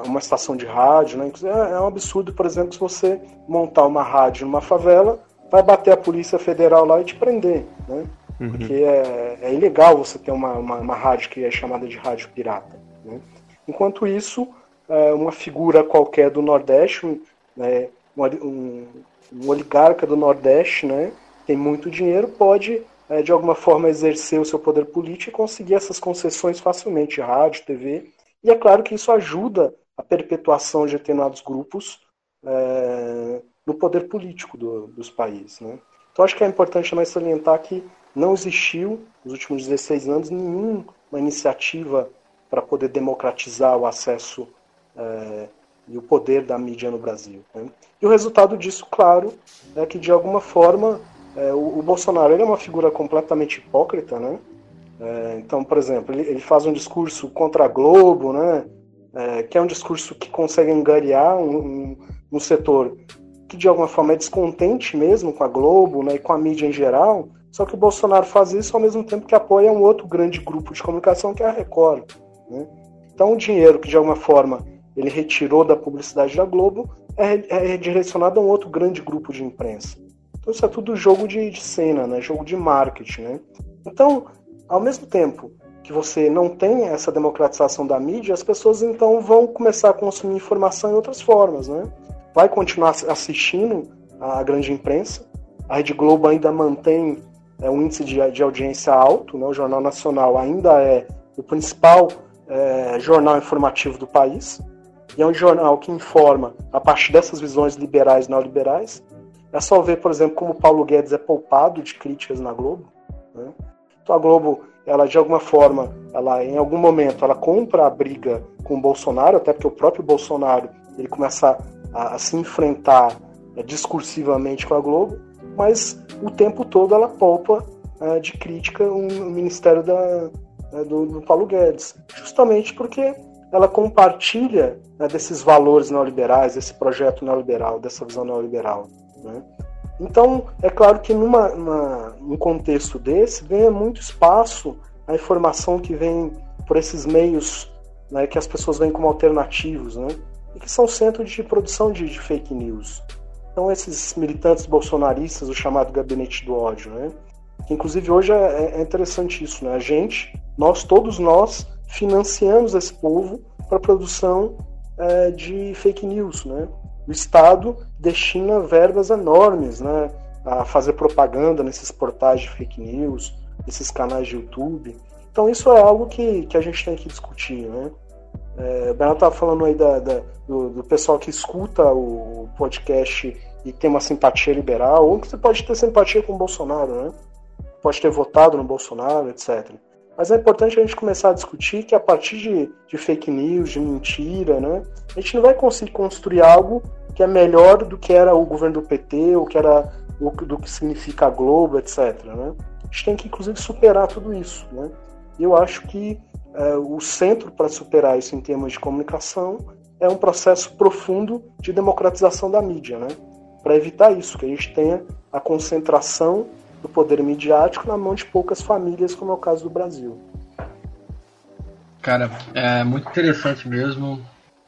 uma estação de rádio. Né? É, é um absurdo, por exemplo, se você montar uma rádio numa favela, vai bater a Polícia Federal lá e te prender. Né? Uhum. Porque é, é, ilegal você ter uma, uma, uma, rádio que é chamada de rádio pirata. Né? Enquanto isso, é, uma figura qualquer do Nordeste, né, um, um, oligarca do Nordeste, né, tem muito dinheiro, pode é, de alguma forma exercer o seu poder político e conseguir essas concessões facilmente, rádio, TV. E é claro que isso ajuda a perpetuação de determinados grupos é, no poder político do, dos países. Né? Então acho que é importante também salientar que não existiu, nos últimos 16 anos, nenhuma iniciativa para poder democratizar o acesso é, e o poder da mídia no Brasil. Né? E o resultado disso, claro, é que de alguma forma é, o, o, Bolsonaro ele é uma figura completamente hipócrita, né? É, então, por exemplo, ele, ele, faz um discurso contra a Globo, né? É, que é um discurso que consegue angariar um, um, um setor que de alguma forma é descontente mesmo com a Globo né, e com a mídia em geral, só que o Bolsonaro faz isso ao mesmo tempo que apoia um outro grande grupo de comunicação que é a Record. Né? Então o dinheiro que de alguma forma ele retirou da publicidade da Globo é, é direcionado a um outro grande grupo de imprensa. Então isso é tudo jogo de, de cena, né? jogo de marketing. Né? Então, ao mesmo tempo que você não tem essa democratização da mídia, as pessoas então vão começar a consumir informação em outras formas. Né? Vai continuar assistindo a grande imprensa. A Rede Globo ainda mantém é, um índice de, de audiência alto, né? o Jornal Nacional ainda é o principal é, jornal informativo do país, e é um jornal que informa a partir dessas visões liberais e neoliberais. É só ver, por exemplo, como Paulo Guedes é poupado de críticas na Globo. Né? Então a Globo, ela de alguma forma, ela em algum momento, ela compra a briga com o Bolsonaro, até porque o próprio Bolsonaro ele começa a, a se enfrentar é, discursivamente com a Globo, mas o tempo todo ela poupa é, de crítica o, o Ministério da, é, do, do, Paulo Guedes, justamente porque ela compartilha né, desses valores neoliberais, desse projeto neoliberal, dessa visão neoliberal. Né? Então, é claro que numa, numa, num contexto desse, ganha muito espaço a informação que vem por esses meios né, que as pessoas veem como alternativos, né, e que são centro de produção de, de fake news. Então, esses militantes bolsonaristas, o chamado gabinete do ódio, né? Inclusive, hoje é, é interessante isso, né? A gente, nós, todos nós, financiamos esse povo para a produção é, de fake news, né? O Estado destina verbas enormes, né? A fazer propaganda nesses portais de fake news, nesses canais de YouTube. Então, isso é algo que, que a gente tem que discutir, né? É, o Bernardo estava falando aí da, da do, do, pessoal que escuta o podcast e tem uma simpatia liberal, ou que você pode ter simpatia com o Bolsonaro, né? Pode ter votado no Bolsonaro, etc. Mas é importante a gente começar a discutir que a partir de, de fake news, de mentira, né? A gente não vai conseguir construir algo que é melhor do que era o governo do PT, ou que era o, do que significa a Globo, etc. Né? A gente tem que, inclusive, superar tudo isso. Né? E eu acho que é, o centro para superar isso em termos de comunicação é um processo profundo de democratização da mídia, né? para evitar isso, que a gente tenha a concentração do poder midiático na mão de poucas famílias, como é o caso do Brasil. Cara, é muito interessante mesmo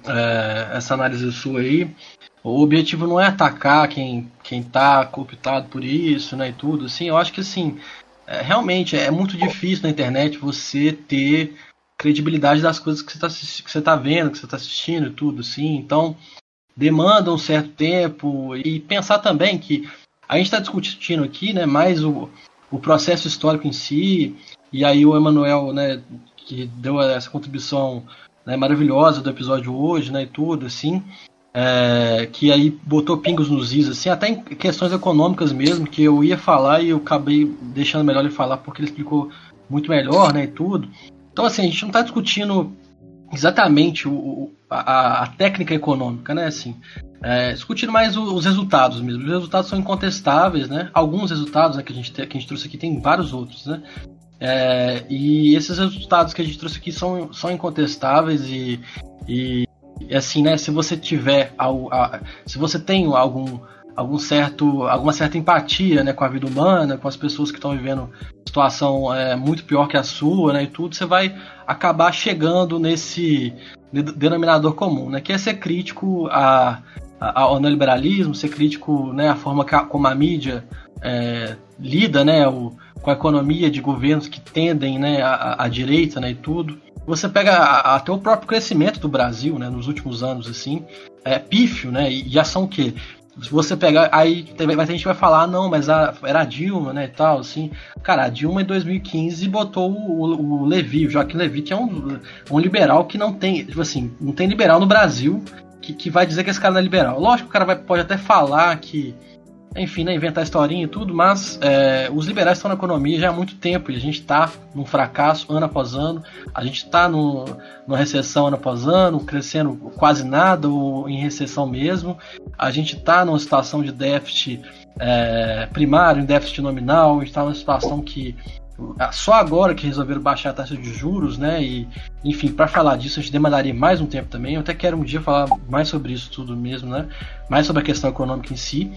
é, essa análise sua aí. O objetivo não é atacar quem, quem tá cooptado por isso, né, e tudo, assim, eu acho que, assim, é, realmente é muito difícil na internet você ter credibilidade das coisas que você está você tá vendo, que você está assistindo e tudo, sim. Então, demanda um certo tempo e pensar também que a gente está discutindo aqui, né, mais o, o processo histórico em si, e aí o Emanuel, né, que deu essa contribuição né, maravilhosa do episódio hoje, né, e tudo, assim, é, que aí botou pingos nos is, assim, até em questões econômicas mesmo, que eu ia falar e eu acabei deixando melhor ele falar porque ele explicou muito melhor, né, e tudo. Então, assim, a gente não está discutindo exatamente o, a, a, técnica econômica, né, assim, é, discutindo mais os resultados mesmo. Os resultados são incontestáveis, né, alguns resultados né, que, a gente, que a gente trouxe aqui, tem vários outros, né, é, e esses resultados que a gente trouxe aqui são, são incontestáveis e, e, assim, né? Se você tiver, a, se você tem algum, algum certo, alguma certa empatia, né, com a vida humana, com as pessoas que estão vivendo situação é, muito pior que a sua, né, e tudo, você vai acabar chegando nesse denominador comum, né, que é ser crítico a, a, ao neoliberalismo, ser crítico, né, a forma como a mídia é, lida, né, o, com a economia de governos que tendem né, à, à direita né, e tudo. Você pega até o próprio crescimento do Brasil né, nos últimos anos, assim, é pífio, né? E já são o quê? Se você pegar, aí a gente vai falar, não, mas a, era a Dilma, né, e tal, assim. Cara, a Dilma em 2015 botou o, o Levi, o Joaquim Levi, que é um, um liberal que não tem, tipo assim, não tem liberal no Brasil que, que vai dizer que esse cara não é liberal. Lógico que o cara vai, pode até falar que enfim, né, inventar historinha e tudo, mas é, os liberais estão na economia já há muito tempo e a gente está num fracasso ano após ano, a gente está numa recessão ano após ano, crescendo quase nada ou em recessão mesmo, a gente está numa situação de déficit é, primário, em déficit nominal, a gente está numa situação que só agora que resolveram baixar a taxa de juros, né? E, enfim, para falar disso, a gente demandaria mais um tempo também. Eu até quero um dia falar mais sobre isso tudo mesmo, né? Mais sobre a questão econômica em si.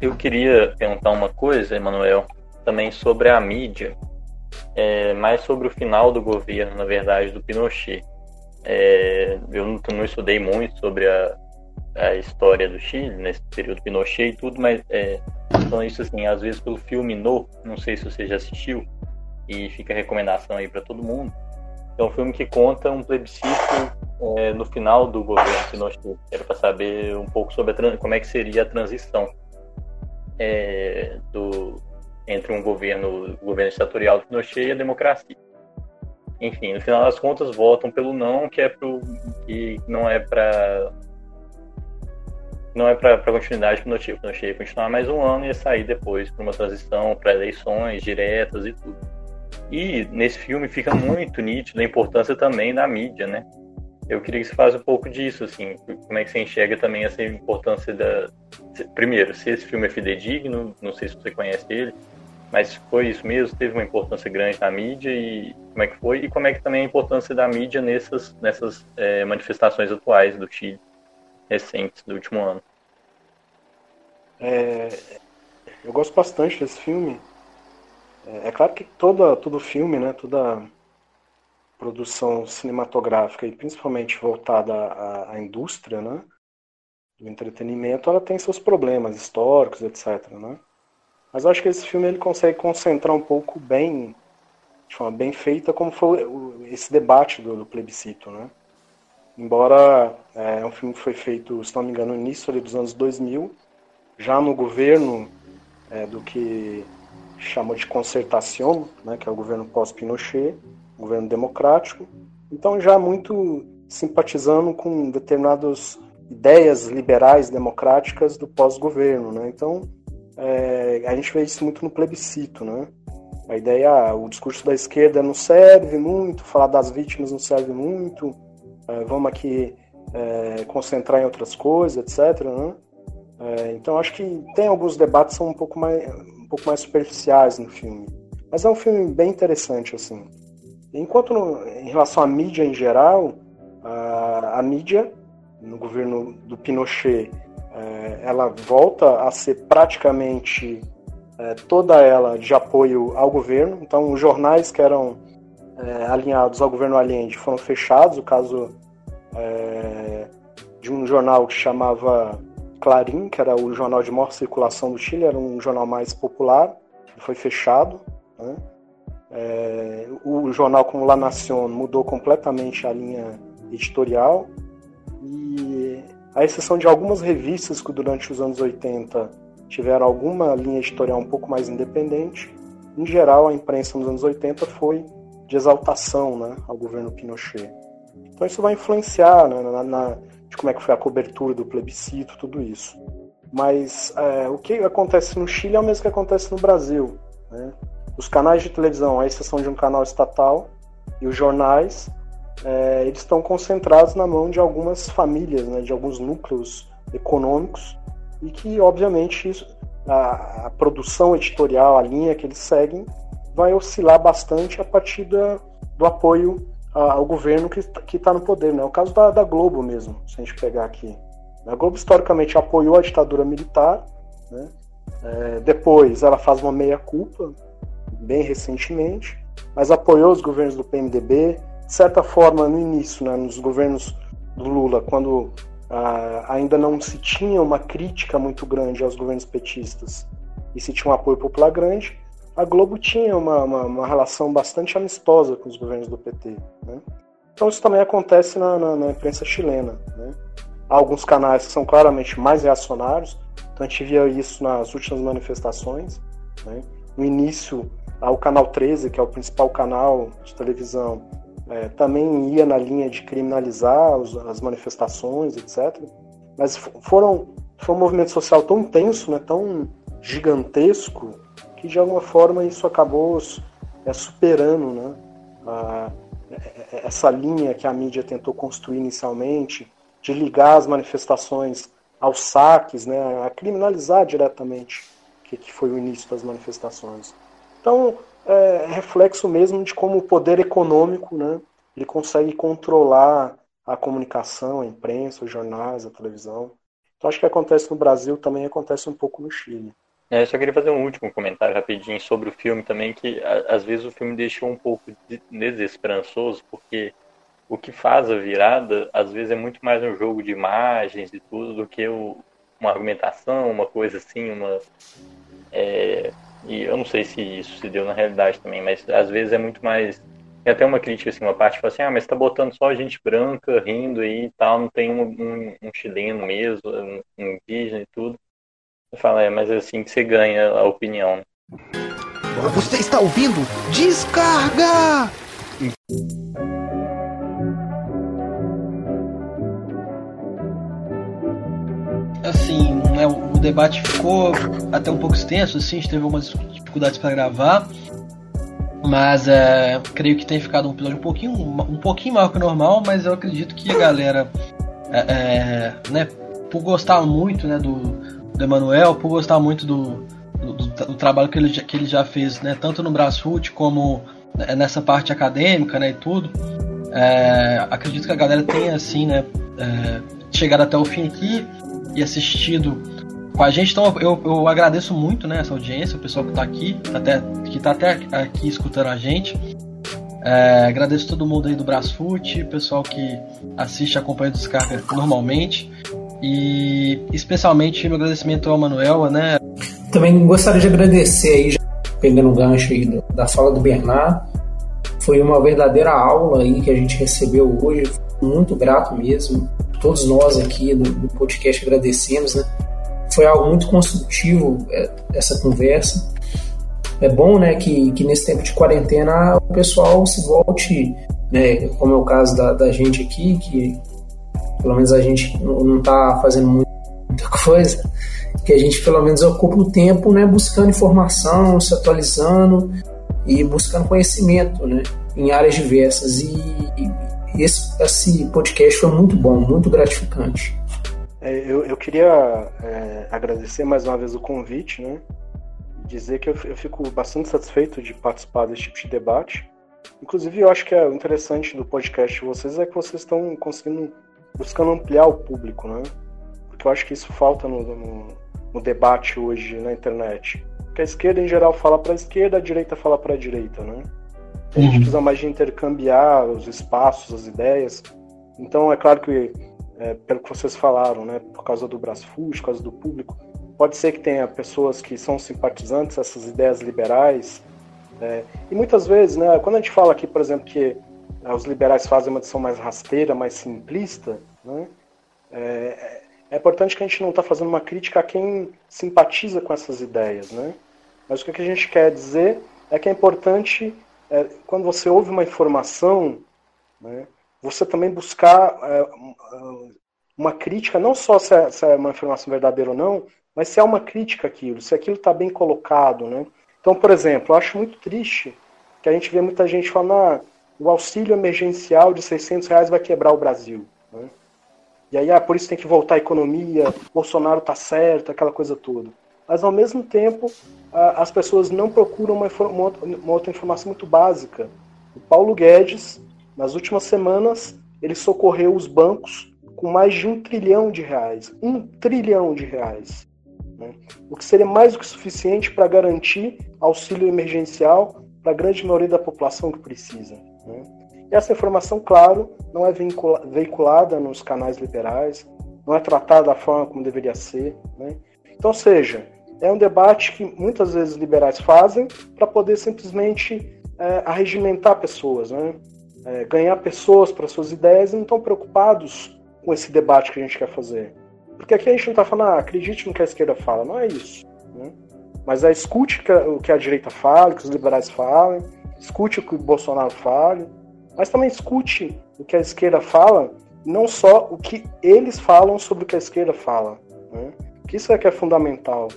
Eu queria perguntar uma coisa, Emanuel, também sobre a mídia, é, mais sobre o final do governo, na verdade, do Pinochet. É, eu não, não, estudei muito sobre a, a, história do Chile nesse período Pinochet e tudo, mas é, falando isso assim, às vezes pelo filme No, não sei se você já assistiu, e fica a recomendação aí para todo mundo. É um filme que conta um plebiscito é, no final do governo Pinochet. Era para saber um pouco sobre como é que seria a transição é, do, entre um governo, governo estatorial do Pinochet e a democracia. Enfim, no final das contas, votam pelo não, que é pro, que não é para não é para continuidade do Pinochet. O Pinochet ia continuar mais um ano e ia sair depois para uma transição para eleições diretas e tudo. E nesse filme fica muito nítido a importância também da mídia, né? Eu queria que você falasse um pouco disso, assim, como é que você enxerga também essa importância da. Primeiro, se esse filme é fidedigno, não sei se você conhece ele, mas foi isso mesmo, teve uma importância grande na mídia e como é que foi, e como é que também a importância da mídia nessas, nessas é, manifestações atuais do Chile, recentes, do último ano. É, eu gosto bastante desse filme. É, é claro que toda, todo filme, né, toda produção cinematográfica e principalmente voltada à, à indústria, né, do entretenimento, ela tem seus problemas históricos, etc, né? Mas eu acho que esse filme ele consegue concentrar um pouco bem, de forma bem feita, como foi esse debate do, do plebiscito, né? Embora é, é um filme que foi feito, se não me engano, no início dos anos 2000, já no governo é, do que chamou de concertação, né, que é o governo pós-Pinochet, governo democrático, então já muito simpatizando com determinadas ideias liberais democráticas do pós-governo, né? Então é, a gente vê isso muito no plebiscito, né? A ideia, ah, o discurso da esquerda não serve muito, falar das vítimas não serve muito, é, vamos aqui é, concentrar em outras coisas, etc. Né? É, então acho que tem alguns debates que são um pouco mais um pouco mais superficiais no filme, mas é um filme bem interessante assim. Enquanto no, em relação à mídia em geral, a, a mídia no governo do Pinochet, é, ela volta a ser praticamente é, toda ela de apoio ao governo. Então, os jornais que eram é, alinhados ao governo Allende foram fechados. O caso de um jornal que chamava Clarim, que era o jornal de maior circulação do Chile, era um jornal mais popular, foi fechado. Né? É, o jornal como La Nación mudou completamente a linha editorial e a exceção de algumas revistas que durante os anos 80 tiveram alguma linha editorial um pouco mais independente, em geral a imprensa nos anos 80 foi de exaltação né, ao governo Pinochet. Então isso vai influenciar né, na, na, de como é que foi a cobertura do plebiscito, tudo isso. Mas é, o que acontece no Chile é o mesmo que acontece no Brasil. Né? Os canais de televisão, a exceção de um canal estatal, e os jornais, é, eles estão concentrados na mão de algumas famílias, né, de alguns núcleos econômicos, e que, obviamente, a, a, produção editorial, a linha que eles seguem, vai oscilar bastante a partir da, do apoio ao governo que está no poder. Né? É o caso da, da, Globo mesmo, se a gente pegar aqui. A Globo historicamente apoiou a ditadura militar, né? é, depois ela faz uma meia-culpa, bem recentemente, mas apoiou os governos do PMDB, de certa forma no início, né, nos governos do Lula, quando ah, ainda não se tinha uma crítica muito grande aos governos petistas e se tinha um apoio popular grande, a Globo tinha uma, uma, uma relação bastante amistosa com os governos do PT. Né? Então isso também acontece na, na, na imprensa chilena. Né? Há alguns canais que são claramente mais reacionários, então a gente via isso nas últimas manifestações. Né? No início, o canal 13, que é o principal canal de televisão, é, também ia na linha de criminalizar os, as manifestações, etc. Mas foram, foi um movimento social tão intenso, né, tão gigantesco, que de alguma forma isso acabou é, superando né, a, essa linha que a mídia tentou construir inicialmente, de ligar as manifestações aos saques, né, a criminalizar diretamente, que, que foi o início das manifestações. Então, é reflexo mesmo de como o poder econômico né, ele consegue controlar a comunicação, a imprensa, os jornais, a televisão. Então, acho que acontece no Brasil, também acontece um pouco no Chile. É, eu só queria fazer um último comentário rapidinho sobre o filme também, que às vezes o filme deixou um pouco desesperançoso, porque o que faz a virada, às vezes é muito mais um jogo de imagens e tudo, do que o, uma argumentação, uma coisa assim, uma... É, e eu não sei se isso se deu na realidade também, mas às vezes é muito mais... Tem até uma crítica, assim, uma parte que fala assim, ah, mas tá botando só gente branca rindo aí e tal, não tem um, um, um chileno mesmo, um indígena e tudo. Fala, é, mas é assim que você ganha a opinião. Você está ouvindo? Descarga! Assim, debate ficou até um pouco extenso, assim, a gente teve algumas dificuldades para gravar, mas é, creio que tem ficado um episódio um pouquinho, um pouquinho maior que o normal, mas eu acredito que a galera, é, é, né, por gostar muito né, do, do Emanuel, por gostar muito do, do, do, trabalho que ele, que ele já fez, né, tanto no Brasfoot como né, nessa parte acadêmica né, e tudo. É, acredito que a galera tenha assim, né, é, chegado até o fim aqui e assistido com a gente. Então eu, eu agradeço muito né, essa audiência, o pessoal que está aqui, até, que está até aqui escutando a gente. É, agradeço todo mundo aí do Brasfoot, pessoal que assiste acompanha o Descarga normalmente. E especialmente meu agradecimento ao Manuel, né? Também gostaria de agradecer aí, pegando o gancho aí da fala do Bernard. Foi uma verdadeira aula aí que a gente recebeu hoje. Muito grato mesmo. Todos nós aqui do, do podcast agradecemos, né? Foi algo muito construtivo é, essa conversa. É bom, né, que, que nesse tempo de quarentena o pessoal se volte, né, como é o caso da, da gente aqui, que pelo menos a gente não está fazendo muita coisa, que a gente pelo menos ocupa o tempo né, buscando informação, se atualizando e buscando conhecimento né, em áreas diversas. E, e esse, esse podcast foi muito bom, muito gratificante. É, eu, eu queria é, agradecer mais uma vez o convite, né? Dizer que eu, eu fico bastante satisfeito de participar desse tipo de debate. Inclusive, eu acho que é interessante do podcast de vocês é que vocês estão conseguindo buscando ampliar o público, né? Porque eu acho que isso falta no, no, no debate hoje na internet. Porque a esquerda em geral fala para a esquerda, a direita fala para a direita, né? A gente uhum. precisa mais de intercambiar os espaços, as ideias. Então é claro que é, pelo que vocês falaram, né, por causa do Brasfoot, por causa do público, pode ser que tenha pessoas que são simpatizantes dessas ideias liberais. É, e muitas vezes, né, quando a gente fala aqui, por exemplo, que né, os liberais fazem uma edição mais rasteira, mais simplista, né? é, é importante que a gente não está fazendo uma crítica a quem simpatiza com essas ideias. Né? Mas o que a gente quer dizer é que é importante, é, quando você ouve uma informação, né, você também buscar é, uma crítica, não só se é, se é uma informação verdadeira ou não, mas se é uma crítica aquilo, se aquilo está bem colocado, né? Então, por exemplo, eu acho muito triste que a gente vê muita gente falando ah, o auxílio emergencial de 600 reais vai quebrar o Brasil. Né? E aí, ah, por isso tem que voltar a economia, Bolsonaro tá certo, aquela coisa toda. Mas, ao mesmo tempo, as pessoas não procuram uma, uma outra informação muito básica. O Paulo Guedes, nas últimas semanas, ele socorreu os bancos com mais de um trilhão de reais. Um trilhão de reais. Né? O que seria mais do que suficiente para garantir auxílio emergencial para a grande maioria da população que precisa. Né? E essa informação, claro, não é veiculada nos canais liberais, não é tratada da forma como deveria ser. Né? Então, seja, é um debate que muitas vezes liberais fazem para poder simplesmente é, arregimentar pessoas, né? É, ganhar pessoas para suas ideias e não estão preocupados com esse debate que a gente quer fazer. Porque aqui a gente não está falando, ah, acredite no que a esquerda fala, não é isso. Né? Mas é escute o que a direita fala, o que os liberais falem, escute o que o Bolsonaro fale, mas também escute o que a esquerda fala, não só o que eles falam sobre o que a esquerda fala. Né? Isso é que é fundamental.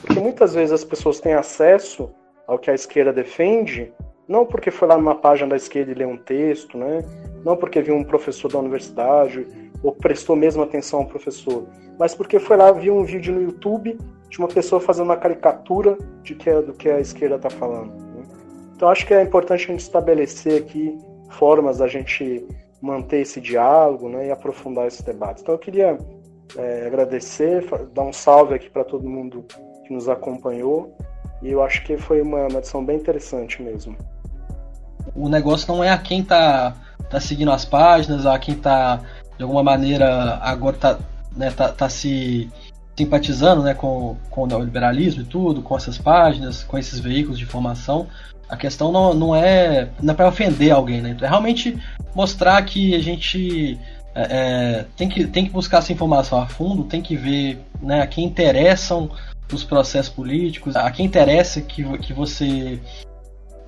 Porque muitas vezes as pessoas têm acesso ao que a esquerda defende, não porque foi lá numa página da esquerda e leu um texto, né? não porque viu um professor da universidade, ou prestou mesmo atenção ao professor, mas porque foi lá viu um vídeo no YouTube de uma pessoa fazendo uma caricatura de que é, do que a esquerda está falando. Né? Então acho que é importante a gente estabelecer aqui formas da gente manter esse diálogo né, e aprofundar esse debate. Então eu queria é, agradecer, dar um salve aqui para todo mundo que nos acompanhou e eu acho que foi uma, edição bem interessante mesmo. O negócio não é a quem tá, tá seguindo as páginas, a quem tá de alguma maneira agora tá, né, tá, tá se simpatizando né, com, com o neoliberalismo e tudo, com essas páginas, com esses veículos de informação. A questão não, não é, não é para ofender alguém, né? É realmente mostrar que a gente é, é, tem, que, tem que buscar essa informação a fundo, tem que ver né, a quem interessam os processos políticos, a quem interessa que, que você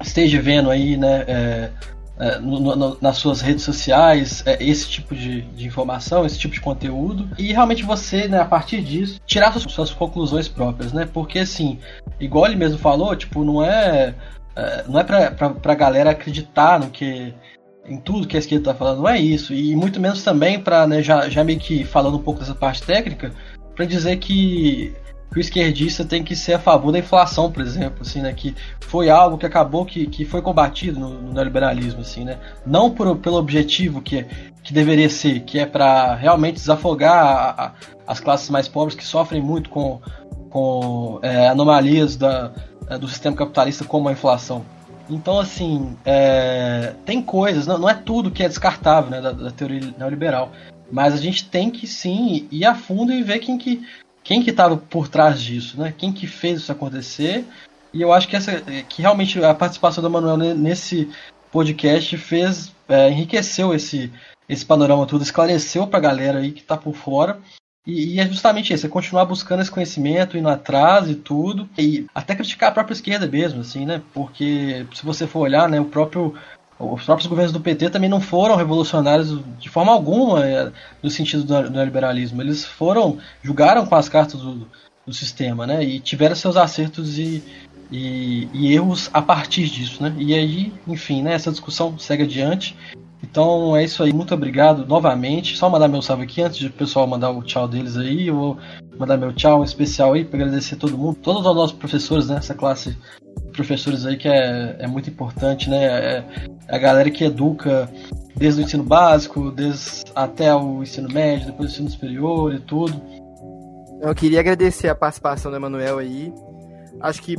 esteja vendo aí, né? É, é, no, no, nas suas redes sociais é, esse tipo de, de, informação, esse tipo de conteúdo, e realmente você, né, a partir disso, tirar suas, suas conclusões próprias, né? Porque assim, igual ele mesmo falou, tipo, não é, é não é pra, pra, pra galera acreditar no que em tudo que a esquerda está falando, não é isso, e muito menos também para, né, já, já meio que falando um pouco dessa parte técnica, para dizer que que o esquerdista tem que ser a favor da inflação, por exemplo, assim, né? Que foi algo que acabou que, que foi combatido no, no neoliberalismo, assim, né? Não por, pelo objetivo que, que deveria ser, que é para realmente desafogar a, a, as classes mais pobres que sofrem muito com, com é, anomalias da, é, do sistema capitalista como a inflação. Então, assim, é, tem coisas, não, não, é tudo que é descartável né, da, da, teoria neoliberal, mas a gente tem que sim ir a fundo e ver quem que quem que estava por trás disso, né? Quem que fez isso acontecer? E eu acho que essa, que realmente a participação do Manuel nesse podcast fez é, enriqueceu esse esse panorama todo, esclareceu para a galera aí que está por fora. E, e, é justamente isso, é continuar buscando esse conhecimento, indo atrás e tudo, e até criticar a própria esquerda mesmo, assim, né? Porque se você for olhar, né, o próprio os próprios governos do PT também não foram revolucionários de forma alguma é, no sentido do neoliberalismo. Eles foram, julgaram com as cartas do, do sistema, né? E tiveram seus acertos e, e, e, erros a partir disso, né? E aí, enfim, né? Essa discussão segue adiante. Então é isso aí, muito obrigado novamente. Só mandar meu salve aqui antes de o pessoal mandar o tchau deles aí. Eu vou mandar meu tchau especial aí para agradecer todo mundo, todos os nossos professores, né? Essa classe professores aí que é, é muito importante, né? É, é a galera que educa desde o ensino básico, desde até o ensino médio, depois o ensino superior e tudo. Eu queria agradecer a participação do Emanuel aí. Acho que,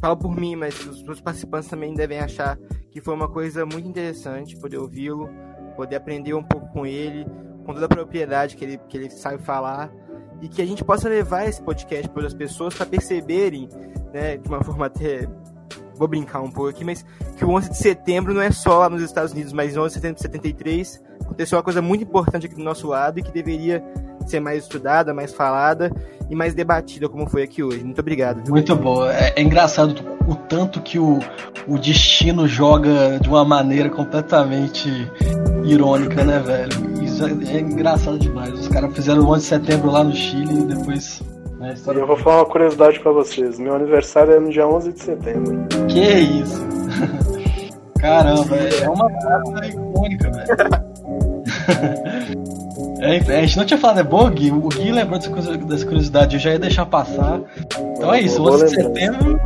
falo por mim, mas os outros participantes também devem achar que foi uma coisa muito interessante poder ouvi-lo, poder aprender um pouco com ele, com toda a propriedade que ele, que ele sabe falar e que a gente possa levar esse podcast para as pessoas para perceberem, né, de uma forma até vou brincar um pouco aqui, mas que o 11 de setembro não é só lá nos Estados Unidos, mas 11 de setembro de 73 aconteceu uma coisa muito importante aqui do nosso lado e que deveria ser mais estudada, mais falada e mais debatida como foi aqui hoje. Muito obrigado. Viu? Muito bom. É, é, engraçado o tanto que o, o destino joga de uma maneira completamente irônica, né, velho? Isso é, é engraçado demais. Os caras fizeram o 11 de setembro lá no Chile e depois. Né, história... Eu vou falar uma curiosidade pra vocês. Meu aniversário é no dia 11 de setembro. Que isso? Caramba, é uma data icônica, velho. É, a gente não tinha falado, é bom, Gui? O Gui lembrou dessa curiosidade, eu já ia deixar passar. Então é isso, 11 de setembro veio,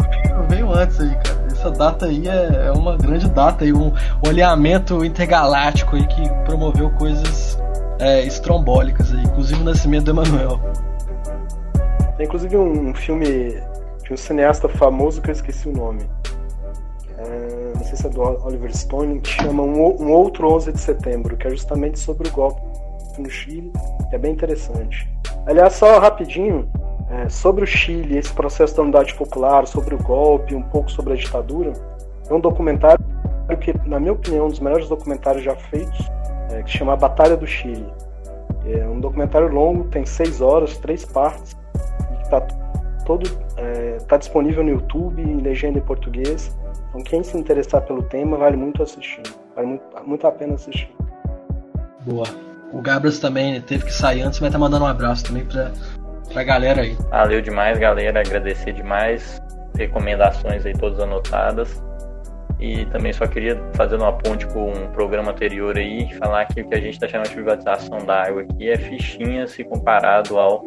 veio antes aí, cara. Essa data aí é, é uma grande data aí, um olhamento intergaláctico aí que promoveu coisas é, estrombólicas aí, inclusive o nascimento do Emanuel. Tem inclusive um filme de um cineasta famoso que eu esqueci o nome. É, não sei se é do Oliver Stone, que chama um, um Outro 11 de Setembro, que é justamente sobre o golpe no Chile, é bem interessante. Aliás, só rapidinho, é, sobre o Chile, esse processo da unidade popular, sobre o golpe, um pouco sobre a ditadura, é um documentário que, na minha opinião, é um dos melhores documentários já feitos, é, que chama A Batalha do Chile. É um documentário longo, tem seis horas, três partes, e está todo é, tá disponível no YouTube, em legenda em português. Então, quem se interessar pelo tema, vale muito assistir. Vale muito, muito a pena assistir. Boa. O Gabras também teve que sair antes, mas tá mandando um abraço também pra, pra galera aí. Valeu demais, galera. Agradecer demais. Recomendações aí todas anotadas. E também só queria fazer uma ponte com um programa anterior aí, falar que o que a gente está chamando de privatização da água aqui é fichinha se comparado ao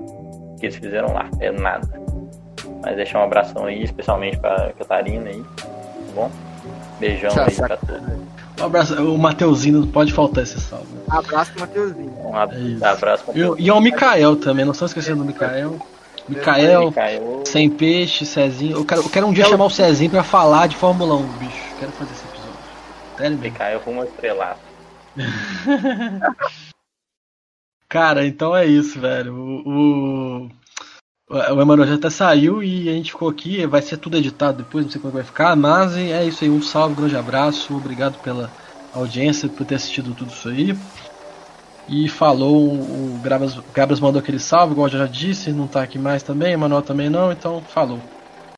que eles fizeram lá. É nada. Mas deixar um abração aí, especialmente pra Catarina aí. Tá bom? Beijão Tchau, aí pra todos. Um abraço, o Mateuzinho, não pode faltar esse salve. Abraço pro Mateuzinho. Um abraço pro E, e ao Mikael também, não estão esquecendo do Mikael. Mikael, Sem Peixe, Cezinho. Eu quero, eu quero um dia chamar o Cezinho pra falar de Fórmula 1, bicho. Quero fazer esse episódio. Sério, Mikael rumo estrelado. Cara, então é isso, velho. O, o, o Emanuel já até saiu e a gente ficou aqui, vai ser tudo editado depois, não sei como vai ficar, mas é isso aí, um salve, um grande abraço, obrigado pela audiência, por ter assistido tudo isso aí. E falou, o Gabras, Gabras mandou aquele salve, igual eu já disse, não tá aqui mais também, Emanuel também não, então falou.